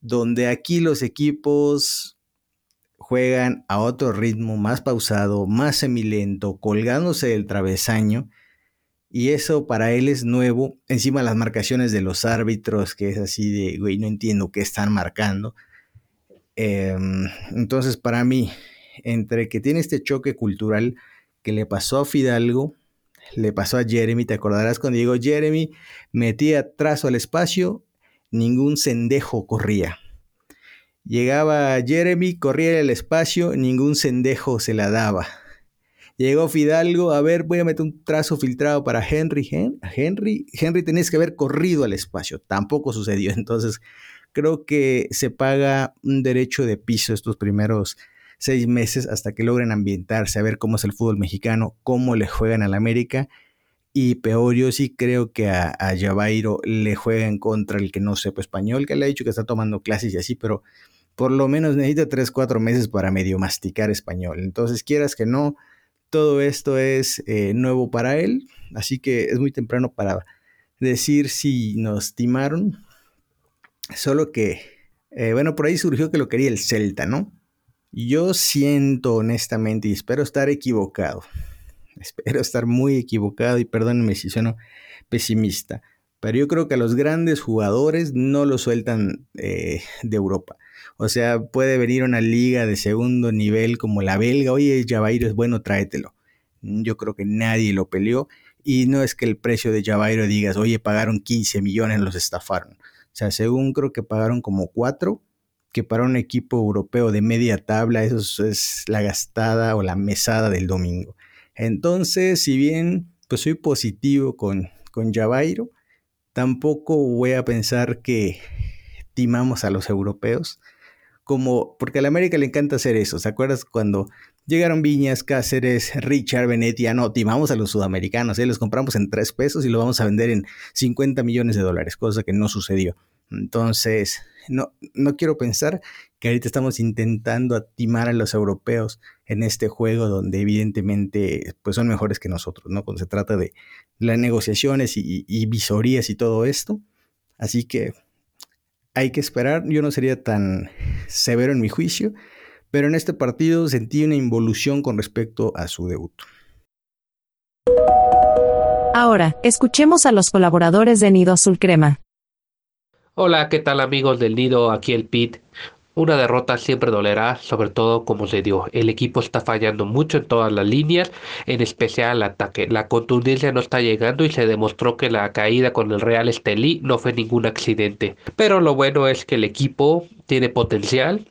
donde aquí los equipos juegan a otro ritmo más pausado, más semilento, colgándose del travesaño. Y eso para él es nuevo. Encima las marcaciones de los árbitros, que es así de, güey, no entiendo qué están marcando. Em, entonces, para mí, entre que tiene este choque cultural que le pasó a Fidalgo, le pasó a Jeremy, te acordarás cuando digo Jeremy metía trazo al espacio, ningún sendejo corría. Llegaba Jeremy, corría el espacio, ningún sendejo se la daba. Llegó Fidalgo, a ver, voy a meter un trazo filtrado para Henry. Henry, Henry tenés que haber corrido al espacio. Tampoco sucedió. Entonces, creo que se paga un derecho de piso estos primeros seis meses hasta que logren ambientarse, a ver cómo es el fútbol mexicano, cómo le juegan al América. Y peor, yo sí creo que a, Javairo le juegan contra el que no sepa español, que le ha dicho que está tomando clases y así, pero por lo menos necesita tres, cuatro meses para medio masticar español. Entonces, quieras que no, todo esto es eh, nuevo para él, así que es muy temprano para decir si nos timaron. Solo que, eh, bueno, por ahí surgió que lo quería el Celta, ¿no? Yo siento honestamente y espero estar equivocado. Espero estar muy equivocado y perdónenme si sueno pesimista. Pero yo creo que a los grandes jugadores no los sueltan eh, de Europa. O sea, puede venir una liga de segundo nivel como la belga. Oye, Javairo es bueno, tráetelo. yo creo que nadie lo peleó y no es que el precio de Javairo digas, oye, pagaron 15 millones, los estafaron. O sea, según creo que pagaron como 4, que para un equipo europeo de media tabla eso es la gastada o la mesada del domingo. Entonces, si bien pues soy positivo con, con Javairo, tampoco voy a pensar que timamos a los europeos como, porque a la América le encanta hacer eso. ¿Se acuerdas cuando llegaron Viñas, Cáceres, Richard, Benetti? no, timamos a los sudamericanos, ¿eh? los compramos en 3 pesos y lo vamos a vender en 50 millones de dólares, cosa que no sucedió. Entonces, no, no quiero pensar que ahorita estamos intentando timar a los europeos en este juego donde evidentemente pues son mejores que nosotros, ¿no? Cuando se trata de las negociaciones y, y visorías y todo esto. Así que hay que esperar. Yo no sería tan severo en mi juicio, pero en este partido sentí una involución con respecto a su debut. Ahora, escuchemos a los colaboradores de Nido Azul Crema. Hola, ¿qué tal amigos del Nido? Aquí el Pit. Una derrota siempre dolerá, sobre todo como se dio. El equipo está fallando mucho en todas las líneas, en especial el ataque. La contundencia no está llegando y se demostró que la caída con el Real Estelí no fue ningún accidente. Pero lo bueno es que el equipo tiene potencial,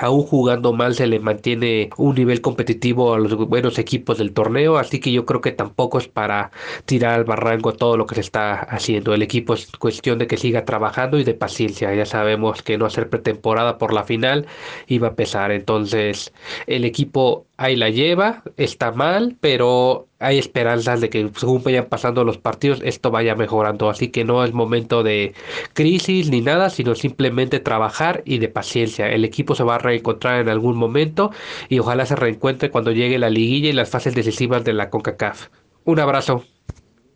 aún jugando mal se le mantiene un nivel competitivo a los buenos equipos del torneo, así que yo creo que tampoco es para tirar al barranco todo lo que se está haciendo. El equipo es cuestión de que siga trabajando y de paciencia. Ya sabemos que no hacer pretemporada por la final iba a pesar, entonces el equipo ahí la lleva, está mal, pero hay esperanzas de que según vayan pasando los partidos esto vaya mejorando. Así que no es momento de crisis ni nada, sino simplemente trabajar y de paciencia. El equipo se va a reencontrar en algún momento y ojalá se reencuentre cuando llegue la liguilla y las fases decisivas de la CONCACAF. Un abrazo.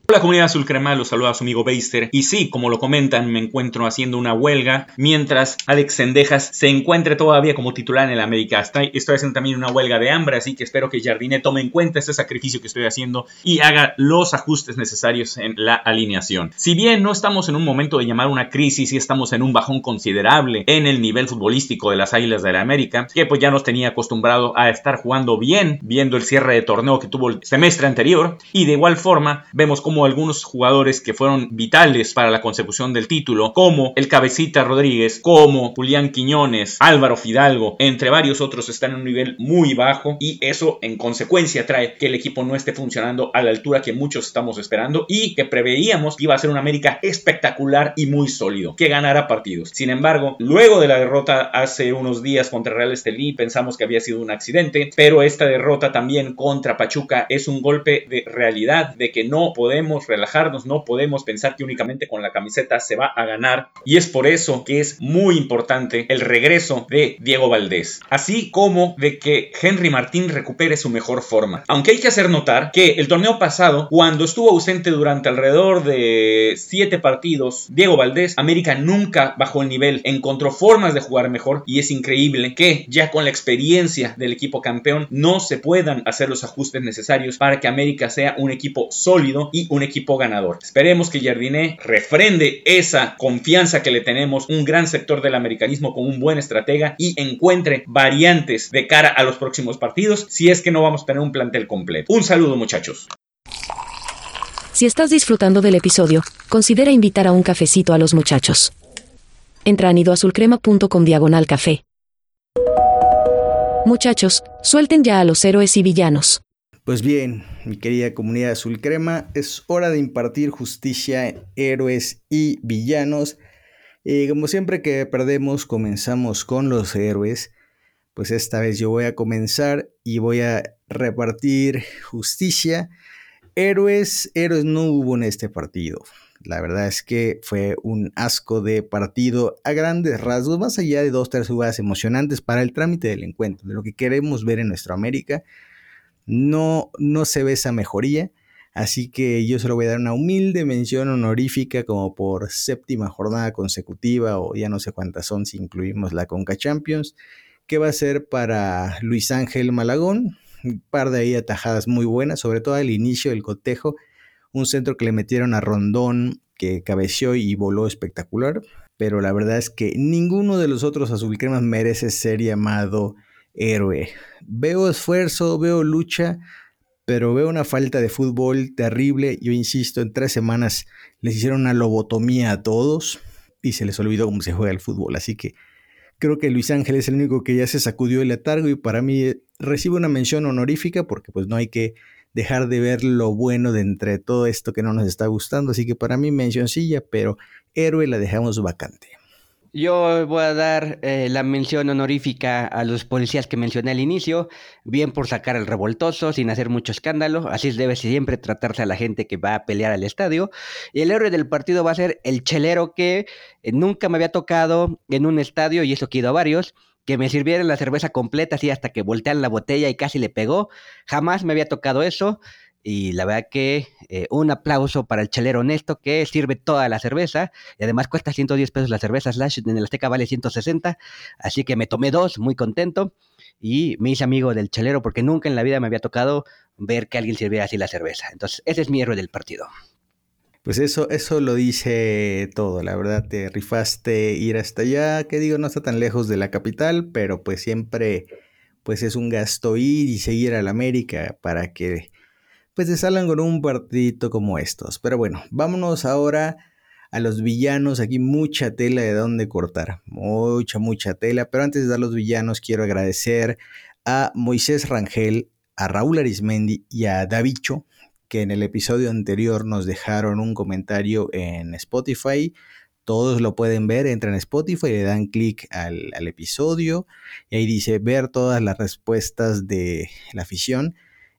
Hola comunidad azul crema, los saluda su amigo Beister y sí, como lo comentan, me encuentro haciendo una huelga mientras Alex Sendejas se encuentre todavía como titular en el América. Estoy, haciendo también una huelga de hambre, así que espero que Jardine tome en cuenta este sacrificio que estoy haciendo y haga los ajustes necesarios en la alineación. Si bien no estamos en un momento de llamar una crisis y estamos en un bajón considerable en el nivel futbolístico de las Águilas de la América, que pues ya nos tenía acostumbrado a estar jugando bien, viendo el cierre de torneo que tuvo el semestre anterior y de igual forma vemos cómo como algunos jugadores que fueron vitales para la consecución del título, como el Cabecita Rodríguez, como Julián Quiñones, Álvaro Fidalgo, entre varios otros, están en un nivel muy bajo y eso en consecuencia trae que el equipo no esté funcionando a la altura que muchos estamos esperando y que preveíamos que iba a ser un América espectacular y muy sólido, que ganara partidos. Sin embargo, luego de la derrota hace unos días contra Real Estelí, pensamos que había sido un accidente, pero esta derrota también contra Pachuca es un golpe de realidad de que no podemos relajarnos, no podemos pensar que únicamente con la camiseta se va a ganar. Y es por eso que es muy importante el regreso de Diego Valdés, así como de que Henry Martín recupere su mejor forma. Aunque hay que hacer notar que el torneo pasado, cuando estuvo ausente durante alrededor de 7 partidos, Diego Valdés, América nunca bajó el nivel, encontró formas de jugar mejor y es increíble que ya con la experiencia del equipo campeón no se puedan hacer los ajustes necesarios para que América sea un equipo sólido y un equipo ganador. Esperemos que Jardiné refrende esa confianza que le tenemos, un gran sector del americanismo con un buen estratega y encuentre variantes de cara a los próximos partidos si es que no vamos a tener un plantel completo. Un saludo muchachos. Si estás disfrutando del episodio, considera invitar a un cafecito a los muchachos. Entra a nidoazulcrema.com diagonal café. Muchachos, suelten ya a los héroes y villanos. Pues bien, mi querida comunidad azul crema, es hora de impartir justicia héroes y villanos. Y como siempre que perdemos, comenzamos con los héroes. Pues esta vez yo voy a comenzar y voy a repartir justicia. Héroes, héroes no hubo en este partido. La verdad es que fue un asco de partido a grandes rasgos, más allá de dos, tres jugadas emocionantes para el trámite del encuentro, de lo que queremos ver en nuestra América no, no se ve esa mejoría. Así que yo se lo voy a dar una humilde mención honorífica como por séptima jornada consecutiva o ya no sé cuántas son si incluimos la Conca Champions, que va a ser para Luis Ángel Malagón. Un par de ahí atajadas muy buenas, sobre todo al inicio del cotejo. Un centro que le metieron a Rondón que cabeció y voló espectacular. Pero la verdad es que ninguno de los otros azulcremas merece ser llamado héroe. Veo esfuerzo, veo lucha, pero veo una falta de fútbol terrible. Yo insisto, en tres semanas les hicieron una lobotomía a todos y se les olvidó cómo se juega el fútbol. Así que creo que Luis Ángel es el único que ya se sacudió el letargo y para mí eh, recibe una mención honorífica porque pues no hay que dejar de ver lo bueno de entre todo esto que no nos está gustando. Así que para mí mencioncilla, pero héroe la dejamos vacante. Yo voy a dar eh, la mención honorífica a los policías que mencioné al inicio, bien por sacar el revoltoso sin hacer mucho escándalo, así debe siempre tratarse a la gente que va a pelear al estadio. Y el héroe del partido va a ser el chelero que eh, nunca me había tocado en un estadio, y eso que he ido a varios, que me sirvieran la cerveza completa así hasta que voltean la botella y casi le pegó. Jamás me había tocado eso. Y la verdad que eh, un aplauso para el chelero honesto que sirve toda la cerveza. Y además cuesta 110 pesos la cerveza Slash. En el Azteca vale 160. Así que me tomé dos, muy contento. Y me hice amigo del chelero porque nunca en la vida me había tocado ver que alguien sirviera así la cerveza. Entonces, ese es mi héroe del partido. Pues eso, eso lo dice todo, la verdad, te rifaste ir hasta allá, que digo, no está tan lejos de la capital, pero pues siempre, pues es un gasto ir y seguir a la América para que pues se salgan con un partidito como estos. Pero bueno, vámonos ahora a los villanos. Aquí mucha tela de dónde cortar. Mucha, mucha tela. Pero antes de dar los villanos, quiero agradecer a Moisés Rangel, a Raúl Arismendi y a Davicho, que en el episodio anterior nos dejaron un comentario en Spotify. Todos lo pueden ver, entran en Spotify, le dan clic al, al, episodio y ahí dice ver todas las respuestas de la afición.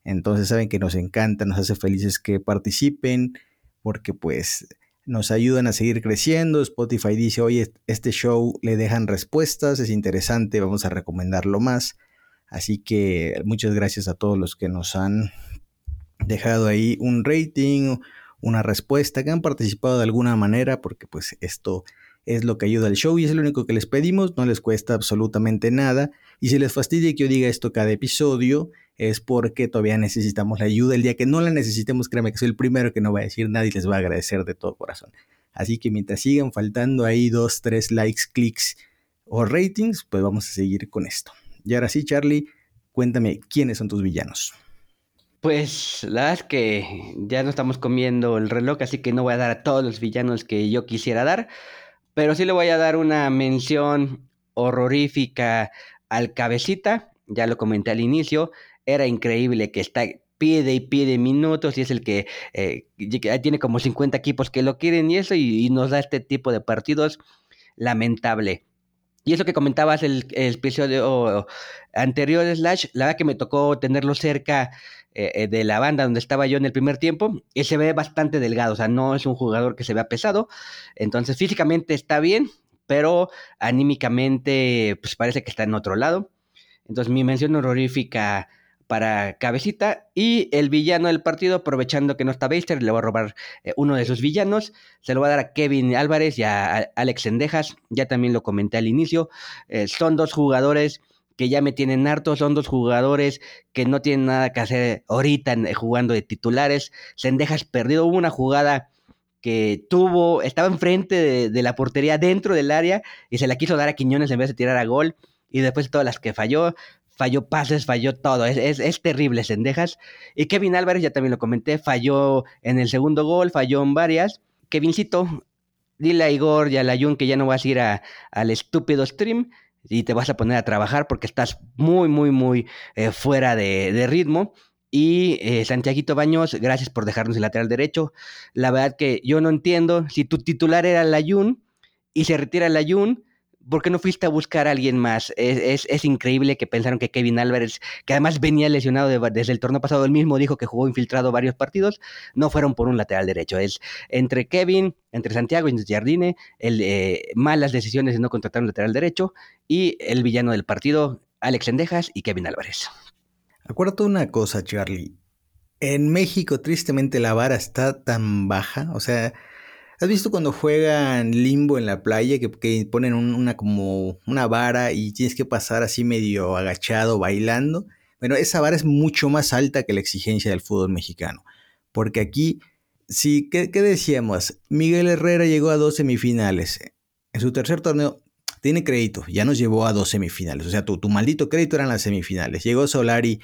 Entonces saben que nos encanta, nos hace felices que participen porque pues nos ayudan a seguir creciendo. Spotify dice, oye, este show le dejan respuestas, es interesante, vamos a recomendarlo más. Así que muchas gracias a todos los que nos han dejado ahí un rating, una respuesta, que han participado de alguna manera, porque pues esto es lo que ayuda al show y es lo único que les pedimos, no les cuesta absolutamente nada. Y si les fastidia que yo diga esto cada episodio, es porque todavía necesitamos la ayuda. El día que no la necesitemos, créanme que soy el primero que no va a decir nada y les va a agradecer de todo corazón. Así que mientras sigan faltando ahí dos, tres likes, clics o ratings, pues vamos a seguir con esto. Y ahora sí, Charlie, cuéntame quiénes son tus villanos. Pues la verdad es que ya no estamos comiendo el reloj, así que no voy a dar a todos los villanos que yo quisiera dar, pero sí le voy a dar una mención horrorífica al cabecita, ya lo comenté al inicio, era increíble que está pide y pide minutos y es el que eh, tiene como 50 equipos que lo quieren y eso y, nos da este tipo de partidos lamentable. Y eso que comentabas el, el episodio anterior, Slash, la verdad que me tocó tenerlo cerca eh, eh, de la banda donde estaba yo en el primer tiempo, y se ve bastante delgado, o sea, no es un jugador que se vea pesado, entonces físicamente está bien, pero anímicamente pues parece que está en otro lado. Entonces mi mención honorífica para Cabecita y el villano del partido, aprovechando que no está Baster, le va a robar eh, uno de sus villanos, se lo va a dar a Kevin Álvarez y a, Alex Sendejas, ya también lo comenté al inicio, eh, son dos jugadores que ya me tienen harto, son dos jugadores que no tienen nada que hacer ahorita eh, jugando de titulares, Sendejas perdido, una jugada que tuvo, estaba enfrente de, de la portería dentro del área y se la quiso dar a Quiñones en vez de tirar a gol y después todas las que falló, falló pases, falló todo. Es, es, terrible Sendejas. Y Kevin Álvarez, ya también lo comenté, falló en el segundo gol, falló en varias. Kevincito, dile a Igor y a la Jun que ya no vas a ir a, al estúpido stream y te vas a poner a trabajar porque estás muy, muy, muy eh, fuera de, ritmo. Y eh, Santiaguito Baños, gracias por dejarnos el lateral derecho. La verdad que yo no entiendo si tu titular era la Jun y se retira la Jun ¿por qué no fuiste a buscar a alguien más? Es, es, increíble que pensaron que Kevin Álvarez, que además venía lesionado desde el torneo pasado, él mismo dijo que jugó infiltrado varios partidos, no fueron por un lateral derecho. Es entre Kevin, entre Santiago y Jardine, el, eh, malas decisiones de no contratar un lateral derecho y el villano del partido, Alex Endejas y Kevin Álvarez. Acuérdate una cosa, Charlie. En México, tristemente, la vara está tan baja, o sea, ¿Has visto cuando juegan limbo en la playa que, ponen una como una vara y tienes que pasar así medio agachado bailando? Bueno, esa vara es mucho más alta que la exigencia del fútbol mexicano. Porque aquí, sí, ¿qué, decíamos? Miguel Herrera llegó a dos semifinales. En su tercer torneo tiene crédito, ya nos llevó a dos semifinales. O sea, tu, tu maldito crédito eran las semifinales. Llegó Solari,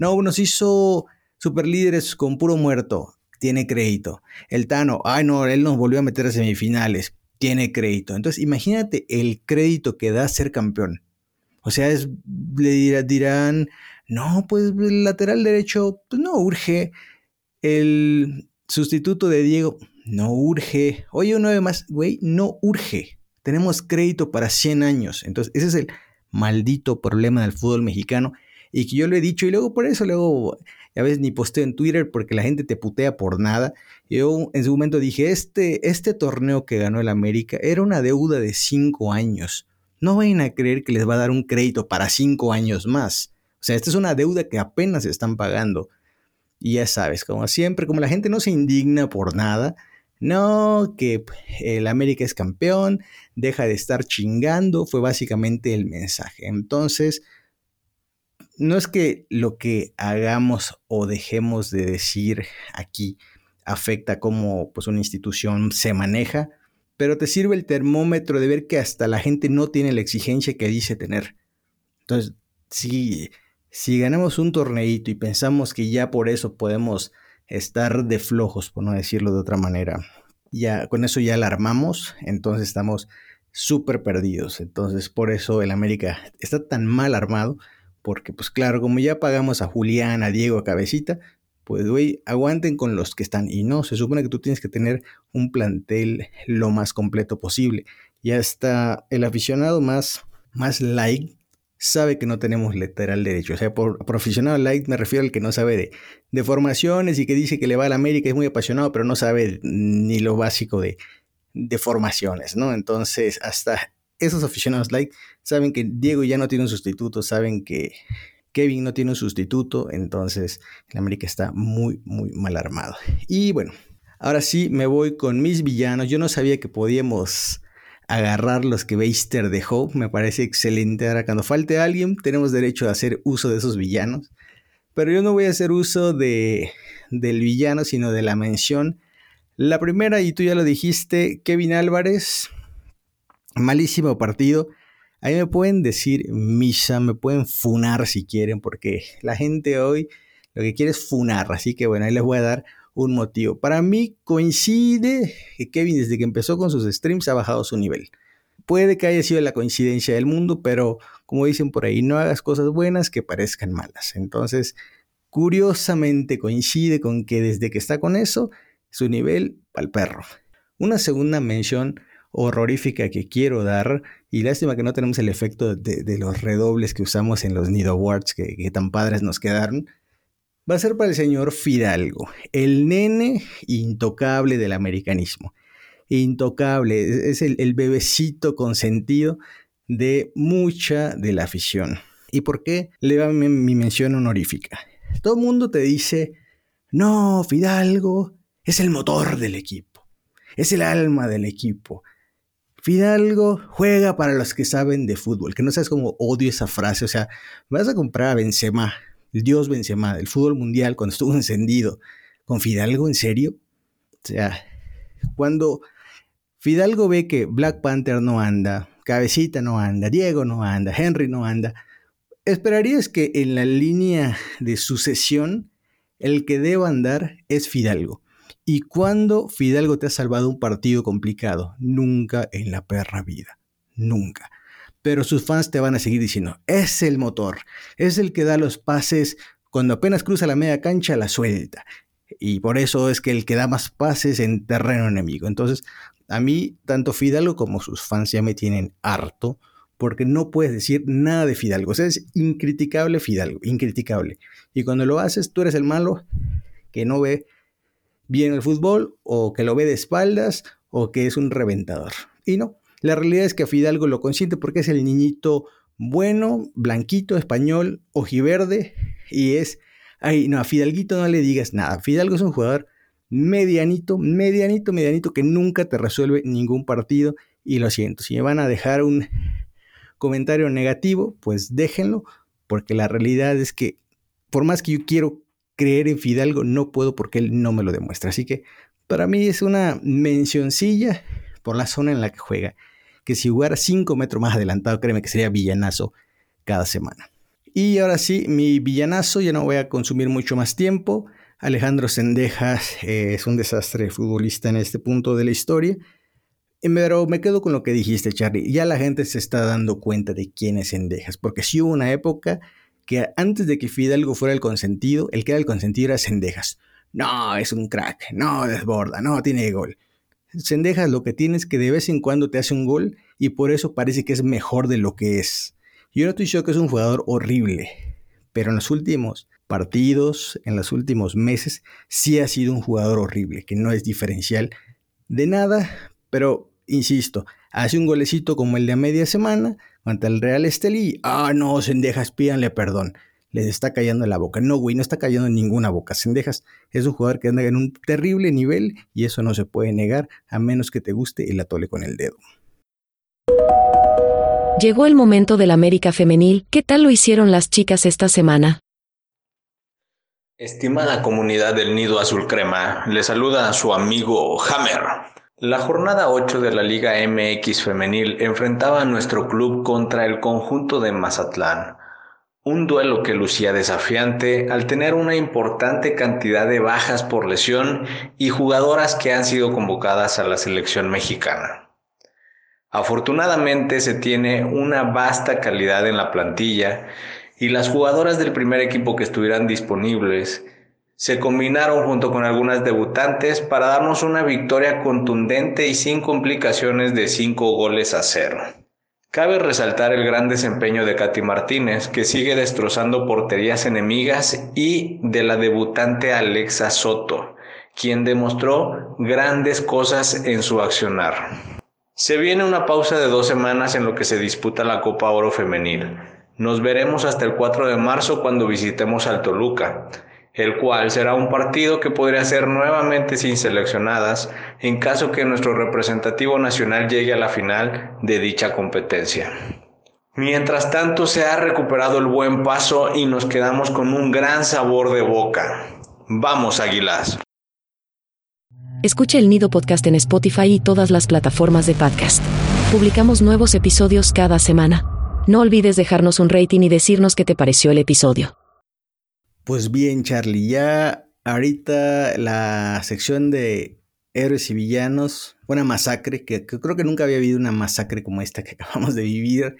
no, nos hizo superlíderes con puro muerto, tiene crédito. El Tano, ay no, él nos volvió a meter a semifinales, tiene crédito. Entonces, imagínate el crédito que da ser campeón. O sea, es, le dirán, no, pues el lateral derecho pues, no urge. El sustituto de Diego no urge. Oye, uno más, güey, no urge. Tenemos crédito para 100 años. Entonces, ese es el maldito problema del fútbol mexicano. Y que yo lo he dicho, y luego por eso, luego a veces ni posteo en Twitter porque la gente te putea por nada. Yo en su momento dije, este, este torneo que ganó el América era una deuda de 5 años. No vayan a creer que les va a dar un crédito para 5 años más. O sea, esta es una deuda que apenas están pagando. Y ya sabes, como siempre, como la gente no se indigna por nada, no, que el América es campeón, deja de estar chingando, fue básicamente el mensaje. Entonces, no es que lo que hagamos o dejemos de decir aquí afecta cómo pues, una institución se maneja, pero te sirve el termómetro de ver que hasta la gente no tiene la exigencia que dice tener. Entonces, si, si ganamos un torneito y pensamos que ya por eso podemos estar de flojos, por no decirlo de otra manera. Ya con eso ya alarmamos, entonces estamos súper perdidos. Entonces por eso el América está tan mal armado, porque pues claro, como ya pagamos a Julián, a Diego, a Cabecita, pues güey, aguanten con los que están. Y no, se supone que tú tienes que tener un plantel lo más completo posible. Ya está el aficionado más, más light sabe que no tenemos lateral derecho. O sea, por profesional light me refiero al que no sabe de, formaciones y que dice que le va a la América, es muy apasionado, pero no sabe ni lo básico de, de formaciones, ¿no? Entonces, hasta esos aficionados light saben que Diego ya no tiene un sustituto, saben que Kevin no tiene un sustituto, entonces el América está muy, muy mal armado. Y bueno, ahora sí me voy con mis villanos. Yo no sabía que podíamos agarrar los que Beister dejó. Me parece excelente. Ahora, cuando falte alguien, tenemos derecho a hacer uso de esos villanos. Pero yo no voy a hacer uso de, del villano, sino de la mención. La primera, y tú ya lo dijiste, Kevin Álvarez. Malísimo partido. Ahí me pueden decir misa, me pueden funar si quieren, porque la gente hoy lo que quiere es funar. Así que bueno, ahí les voy a dar un motivo. Para mí coincide que Kevin desde que empezó con sus streams ha bajado su nivel. Puede que haya sido la coincidencia del mundo, pero como dicen por ahí, no hagas cosas buenas que parezcan malas. Entonces, curiosamente coincide con que desde que está con eso, su nivel al perro. Una segunda mención horrorífica que quiero dar, y lástima que no tenemos el efecto de, los redobles que usamos en los Nido Awards que, tan padres nos quedaron, va a ser para el señor Fidalgo, el nene intocable del americanismo. Intocable, es el, bebecito consentido de mucha de la afición. ¿Y por qué le va mi, mi mención honorífica? Todo el mundo te dice, no, Fidalgo es el motor del equipo, es el alma del equipo. Fidalgo juega para los que saben de fútbol, que no sabes cómo odio esa frase, o sea, vas a comprar a Benzema, el dios Benzema del fútbol mundial cuando estuvo encendido con Fidalgo, ¿en serio? O sea, cuando Fidalgo ve que Black Panther no anda, Cabecita no anda, Diego no anda, Henry no anda, esperarías que en la línea de sucesión el que deba andar es Fidalgo. ¿Y cuando Fidalgo te ha salvado un partido complicado? Nunca en la perra vida. Nunca pero sus fans te van a seguir diciendo, es el motor, es el que da los pases cuando apenas cruza la media cancha, la suelta. Y por eso es que el que da más pases en terreno enemigo. Entonces, a mí, tanto Fidalgo como sus fans ya me tienen harto, porque no puedes decir nada de Fidalgo. O sea, es incriticable Fidalgo, incriticable. Y cuando lo haces, tú eres el malo que no ve bien el fútbol, o que lo ve de espaldas, o que es un reventador. Y no, la realidad es que Fidalgo lo consiente porque es el niñito bueno, blanquito, español, ojiverde y es... Ay, no, a Fidalguito no le digas nada. Fidalgo es un jugador medianito, medianito, medianito que nunca te resuelve ningún partido y lo siento. Si me van a dejar un comentario negativo, pues déjenlo porque la realidad es que por más que yo quiero creer en Fidalgo, no puedo porque él no me lo demuestra. Así que para mí es una mencioncilla por la zona en la que juega que si jugara 5 metros más adelantado, créeme que sería villanazo cada semana. Y ahora sí, mi villanazo, ya no voy a consumir mucho más tiempo. Alejandro Sendejas eh, es un desastre futbolista en este punto de la historia. Pero me quedo con lo que dijiste, Charlie. Ya la gente se está dando cuenta de quién es Sendejas, porque sí hubo una época que antes de que Fidalgo fuera el consentido, el que era el consentido era Sendejas. No, es un crack, no desborda, no tiene gol. Sendejas lo que tiene es que de vez en cuando te hace un gol y por eso parece que es mejor de lo que es. Yo no estoy diciendo que es un jugador horrible, pero en los últimos partidos, en los últimos meses, sí ha sido un jugador horrible, que no es diferencial de nada, pero insisto, hace un golecito como el de a media semana ante el Real Estelí. Ah, no, Sendejas, pídanle perdón. Les está cayendo en la boca. No, güey, no está cayendo en ninguna boca. Sendejas es un jugador que anda en un terrible nivel y eso no se puede negar a menos que te guste el atole con el dedo. Llegó el momento del América Femenil. ¿Qué tal lo hicieron las chicas esta semana? Estimada comunidad del Nido Azul Crema, le saluda a su amigo Hammer. La jornada 8 de la Liga MX femenil enfrentaba a nuestro club contra el conjunto de Mazatlán. Un duelo que lucía desafiante al tener una importante cantidad de bajas por lesión y jugadoras que han sido convocadas a la selección mexicana. Afortunadamente se tiene una vasta calidad en la plantilla y las jugadoras del primer equipo que estuvieran disponibles se combinaron junto con algunas debutantes para darnos una victoria contundente y sin complicaciones de 5 goles a cero. Cabe resaltar el gran desempeño de Katy Martínez, que sigue destrozando porterías enemigas, y de la debutante Alexa Soto, quien demostró grandes cosas en su accionar. Se viene una pausa de dos semanas en lo que se disputa la Copa Oro Femenil. Nos veremos hasta el 4 de marzo cuando visitemos al Toluca el cual será un partido que podría ser nuevamente sin seleccionadas en caso que nuestro representativo nacional llegue a la final de dicha competencia. Mientras tanto se ha recuperado el buen paso y nos quedamos con un gran sabor de boca. Vamos, Águilas. Escucha el Nido Podcast en Spotify y todas las plataformas de podcast. Publicamos nuevos episodios cada semana. No olvides dejarnos un rating y decirnos qué te pareció el episodio. Pues bien, Charlie, ya ahorita la sección de héroes y villanos, una masacre, que, creo que nunca había habido una masacre como esta que acabamos de vivir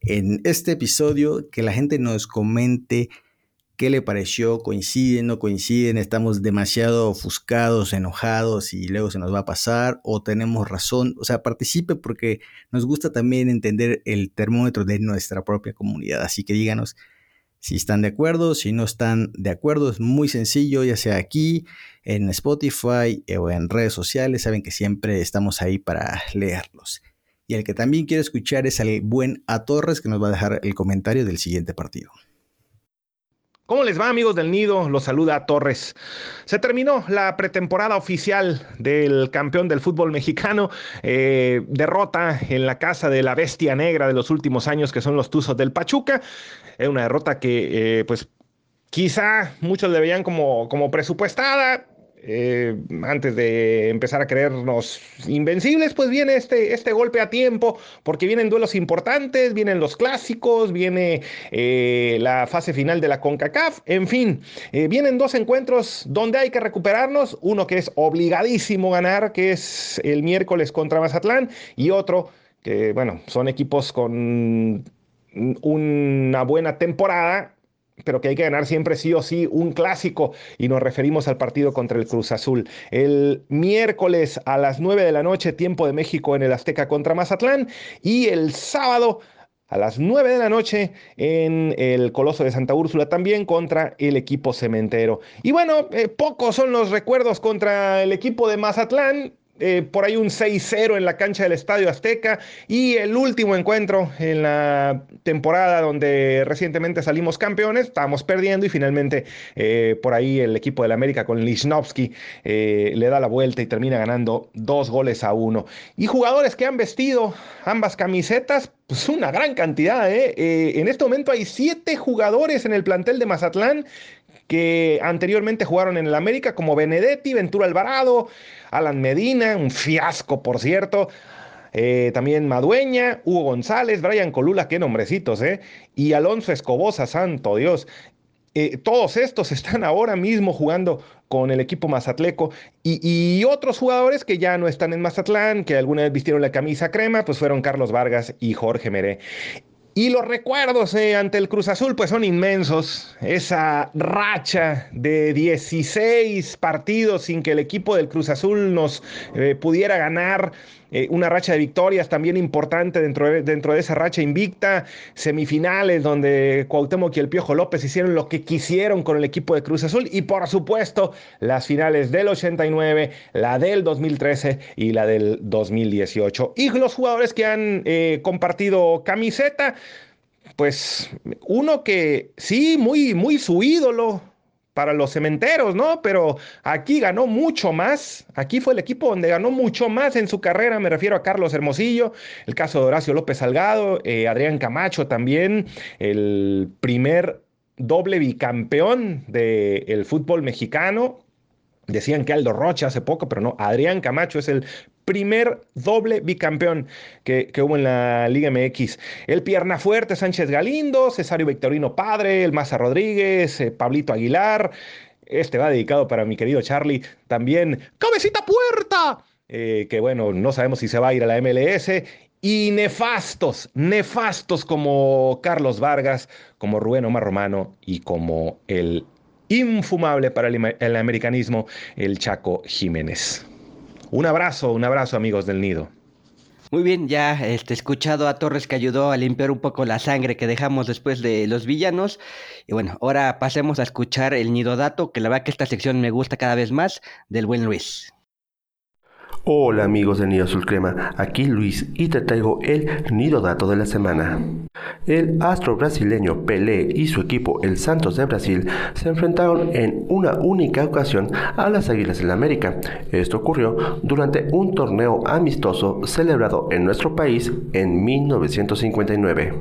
en este episodio, que la gente nos comente qué le pareció, coinciden, no coinciden, estamos demasiado ofuscados, enojados y luego se nos va a pasar o tenemos razón, o sea, participe porque nos gusta también entender el termómetro de nuestra propia comunidad, así que díganos si están de acuerdo, si no están de acuerdo, es muy sencillo, ya sea aquí, en Spotify eh, o en redes sociales, saben que siempre estamos ahí para leerlos. Y el que también quiere escuchar es al buen A Torres, que nos va a dejar el comentario del siguiente partido. ¿Cómo les va amigos del Nido? Los saluda Torres. Se terminó la pretemporada oficial del campeón del fútbol mexicano. Eh, derrota en la casa de la bestia negra de los últimos años que son los Tuzos del Pachuca. Es una derrota que eh, pues quizá muchos le veían como, como presupuestada eh, antes de empezar a creernos invencibles, pues viene este, este golpe a tiempo, porque vienen duelos importantes, vienen los clásicos, viene eh, la fase final de la CONCACAF, en fin, eh, vienen dos encuentros donde hay que recuperarnos, uno que es obligadísimo ganar, que es el miércoles contra Mazatlán, y otro que, bueno, son equipos con una buena temporada pero que hay que ganar siempre sí o sí un clásico y nos referimos al partido contra el Cruz Azul. El miércoles a las 9 de la noche, tiempo de México en el Azteca contra Mazatlán y el sábado a las 9 de la noche en el Coloso de Santa Úrsula también contra el equipo cementero. Y bueno, eh, pocos son los recuerdos contra el equipo de Mazatlán. Eh, por ahí un 6-0 en la cancha del Estadio Azteca y el último encuentro en la temporada donde recientemente salimos campeones, estábamos perdiendo y finalmente eh, por ahí el equipo del América con Lichnowsky eh, le da la vuelta y termina ganando dos goles a uno. Y jugadores que han vestido ambas camisetas, pues una gran cantidad. en este momento hay siete jugadores en el plantel de Mazatlán que anteriormente jugaron en el América, como Benedetti, Ventura Alvarado, Alan Medina, un fiasco, por cierto. eh, también Madueña, Hugo González, Brian Colula, qué nombrecitos, ¿eh? Y Alonso Escobosa, santo Dios. Eh, todos estos están ahora mismo jugando con el equipo Mazatleco y, y, otros jugadores que ya no están en Mazatlán, que alguna vez vistieron la camisa crema, pues fueron Carlos Vargas y Jorge Meré. Y los recuerdos eh, ante el Cruz Azul pues son inmensos. Esa racha de 16 partidos sin que el equipo del Cruz Azul nos eh, pudiera ganar. Eh, una racha de victorias también importante dentro de, dentro de esa racha invicta. Semifinales donde Cuauhtémoc y el Piojo López hicieron lo que quisieron con el equipo de Cruz Azul. Y por supuesto las finales del 89, la del 2013 y la del 2018. Y los jugadores que han compartido camiseta pues uno que sí, muy, muy su ídolo para los cementeros, ¿no? Pero aquí ganó mucho más. Aquí fue el equipo donde ganó mucho más en su carrera. Me refiero a Carlos Hermosillo, el caso de Horacio López Salgado, eh, Adrián Camacho también, el primer doble bicampeón del fútbol mexicano. Decían que Aldo Rocha hace poco, pero no, Adrián Camacho es el primer doble bicampeón que, hubo en la Liga MX. El pierna fuerte Sánchez Galindo, Cesario Victorino Padre, el Maza Rodríguez, eh, Pablito Aguilar. Este va dedicado para mi querido Charlie. También, Cabecita Puerta, eh, que bueno, no sabemos si se va a ir a la MLS. Y nefastos, nefastos como Carlos Vargas, como Rubén Omar Romano y como el infumable para el americanismo, el Chaco Jiménez. Un abrazo, un abrazo amigos del nido. Muy bien, ya este, escuchado a Torres que ayudó a limpiar un poco la sangre que dejamos después de los villanos. Y bueno, ahora pasemos a escuchar el nido dato, que la verdad que esta sección me gusta cada vez más, del buen Luis. Hola amigos de Nido Azul Crema, aquí Luis y te traigo el nido dato de la semana. El astro brasileño Pelé y su equipo el Santos de Brasil se enfrentaron en una única ocasión a las Águilas del la América. Esto ocurrió durante un torneo amistoso celebrado en nuestro país en 1959.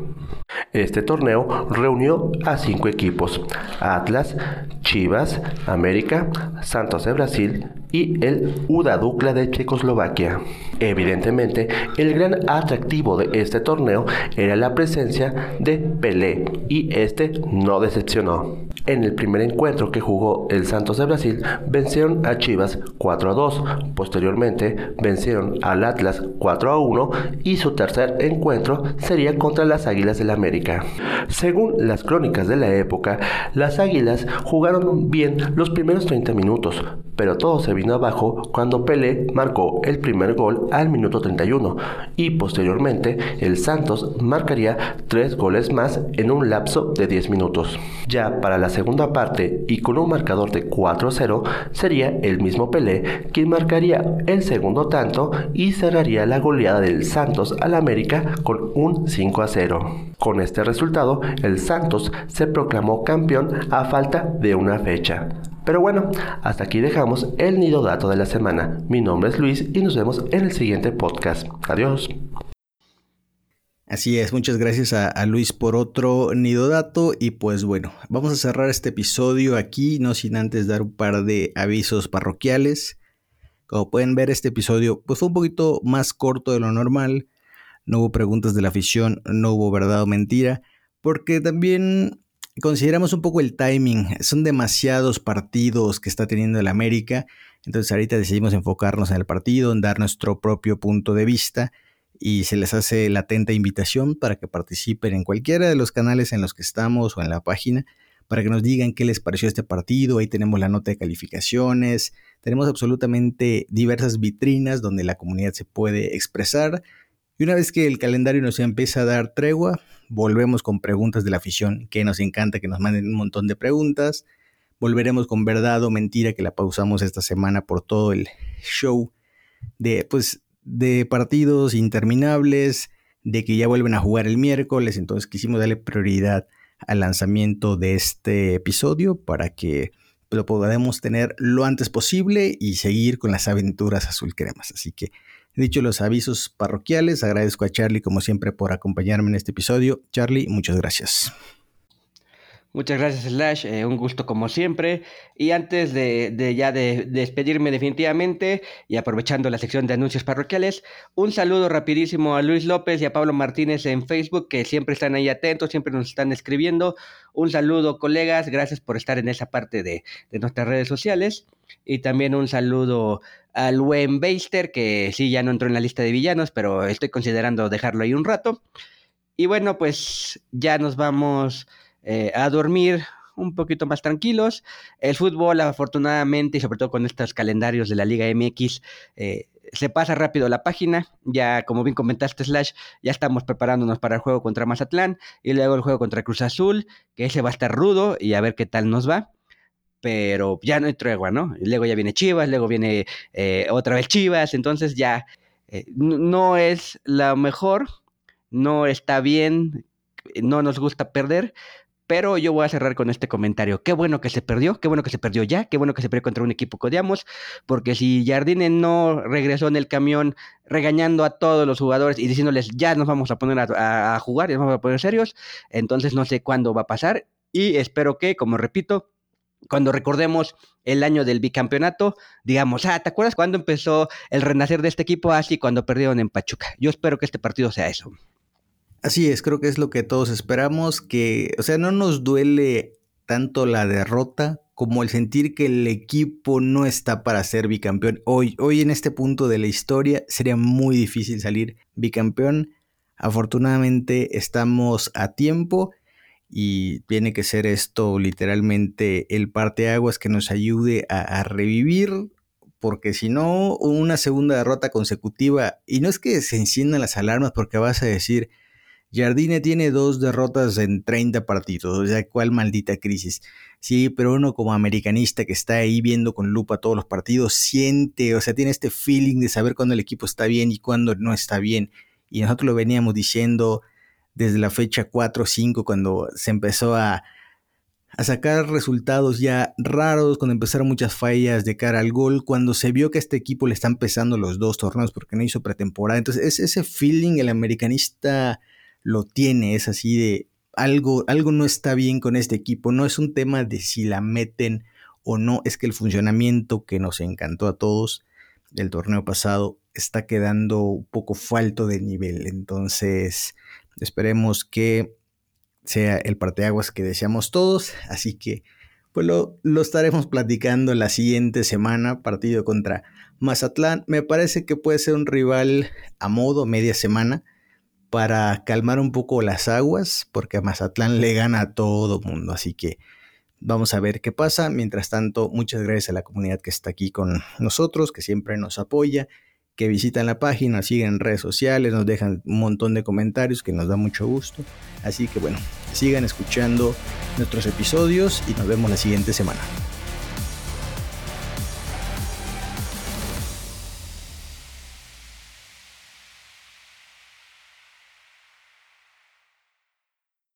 Este torneo reunió a cinco equipos, Atlas, Chivas, América, Santos de Brasil y el Uda Dukla de Checoslovaquia. Evidentemente, el gran atractivo de este torneo era la presencia de Pelé y este no decepcionó. En el primer encuentro que jugó el Santos de Brasil, vencieron a Chivas 4 a 2. Posteriormente, vencieron al Atlas 4 a 1 y su tercer encuentro sería contra las Águilas del la América. Según las crónicas de la época, las Águilas jugaron bien los primeros 30 minutos, pero todo se vino abajo cuando Pelé marcó el primer gol al minuto 31 y posteriormente el Santos marcaría tres goles más en un lapso de 10 minutos. Ya para la segunda parte y con un marcador de 4 a 0 sería el mismo Pelé quien marcaría el segundo tanto y cerraría la goleada del Santos al América con un 5 a 0. Con este resultado, el Santos se proclamó campeón a falta de una fecha. Pero bueno, hasta aquí dejamos el nido dato de la semana. Mi nombre es Luis y nos vemos en el siguiente podcast. Adiós. Así es, muchas gracias a, Luis por otro nido dato y pues bueno, vamos a cerrar este episodio aquí, no sin antes dar un par de avisos parroquiales. Como pueden ver, este episodio pues fue un poquito más corto de lo normal, no hubo preguntas de la afición, no hubo verdad o mentira, porque también consideramos un poco el timing. Son demasiados partidos que está teniendo el América. Entonces ahorita decidimos enfocarnos en el partido, en dar nuestro propio punto de vista y se les hace la atenta invitación para que participen en cualquiera de los canales en los que estamos o en la página para que nos digan qué les pareció este partido. Ahí tenemos la nota de calificaciones, tenemos absolutamente diversas vitrinas donde la comunidad se puede expresar y una vez que el calendario nos empieza a dar tregua, volvemos con preguntas de la afición, que nos encanta que nos manden un montón de preguntas. Volveremos con verdad o mentira, que la pausamos esta semana por todo el show de, pues, de partidos interminables, de que ya vuelven a jugar el miércoles. Entonces quisimos darle prioridad al lanzamiento de este episodio para que lo podamos tener lo antes posible y seguir con las aventuras azul cremas. Así que Dicho los avisos parroquiales, agradezco a Charlie como siempre por acompañarme en este episodio. Charlie, muchas gracias. Muchas gracias, Slash. Eh, un gusto como siempre. Y antes de, ya de, despedirme definitivamente y aprovechando la sección de anuncios parroquiales, un saludo rapidísimo a Luis López y a Pablo Martínez en Facebook, que siempre están ahí atentos, siempre nos están escribiendo. Un saludo, colegas. Gracias por estar en esa parte de, nuestras redes sociales. Y también un saludo al buen Beister, que sí, ya no entró en la lista de villanos, pero estoy considerando dejarlo ahí un rato. Y bueno, pues ya nos vamos eh, a dormir un poquito más tranquilos. El fútbol, afortunadamente, y sobre todo con estos calendarios de la Liga MX, eh, se pasa rápido la página. Ya, como bien comentaste, Slash, ya estamos preparándonos para el juego contra Mazatlán y luego el juego contra Cruz Azul, que ese va a estar rudo y a ver qué tal nos va. Pero ya no hay tregua, ¿no? Luego ya viene Chivas, luego viene eh, otra vez Chivas, entonces ya no es la mejor, no está bien, no nos gusta perder, pero yo voy a cerrar con este comentario. Qué bueno que se perdió, qué bueno que se perdió ya, qué bueno que se perdió contra un equipo que odiamos, porque si Jardine no regresó en el camión regañando a todos los jugadores y diciéndoles ya nos vamos a poner a, jugar, ya nos vamos a poner serios, entonces no sé cuándo va a pasar y espero que, como repito, cuando recordemos el año del bicampeonato, digamos, ah, ¿te acuerdas cuándo empezó el renacer de este equipo? Así cuando perdieron en Pachuca. Yo espero que este partido sea eso. Así es, creo que es lo que todos esperamos, que, o sea, no nos duele tanto la derrota como el sentir que el equipo no está para ser bicampeón. Hoy, hoy en este punto de la historia sería muy difícil salir bicampeón. Afortunadamente estamos a tiempo y tiene que ser esto literalmente el parteaguas que nos ayude a, a revivir porque si no, una segunda derrota consecutiva, y no es que se enciendan las alarmas porque vas a decir, Jardine tiene dos derrotas en 30 partidos, o sea, cuál maldita crisis. Sí, pero uno como americanista que está ahí viendo con lupa todos los partidos, siente, o sea, tiene este feeling de saber cuándo el equipo está bien y cuándo no está bien. Y nosotros lo veníamos diciendo desde la fecha 4 o 5, cuando se empezó a, sacar resultados ya raros, cuando empezaron muchas fallas de cara al gol, cuando se vio que a este equipo le están pesando los dos torneos porque no hizo pretemporada. Entonces, es ese feeling, el americanista lo tiene, es así de algo, algo no está bien con este equipo, no es un tema de si la meten o no, es que el funcionamiento que nos encantó a todos del torneo pasado está quedando un poco falto de nivel, entonces esperemos que sea el parteaguas que deseamos todos, así que pues lo, lo estaremos platicando la siguiente semana, partido contra Mazatlán, me parece que puede ser un rival a modo media semana, para calmar un poco las aguas, porque a Mazatlán le gana a todo mundo, así que vamos a ver qué pasa. Mientras tanto, muchas gracias a la comunidad que está aquí con nosotros, que siempre nos apoya, que visitan la página, siguen en redes sociales, nos dejan un montón de comentarios que nos da mucho gusto. Así que bueno, sigan escuchando nuestros episodios y nos vemos la siguiente semana.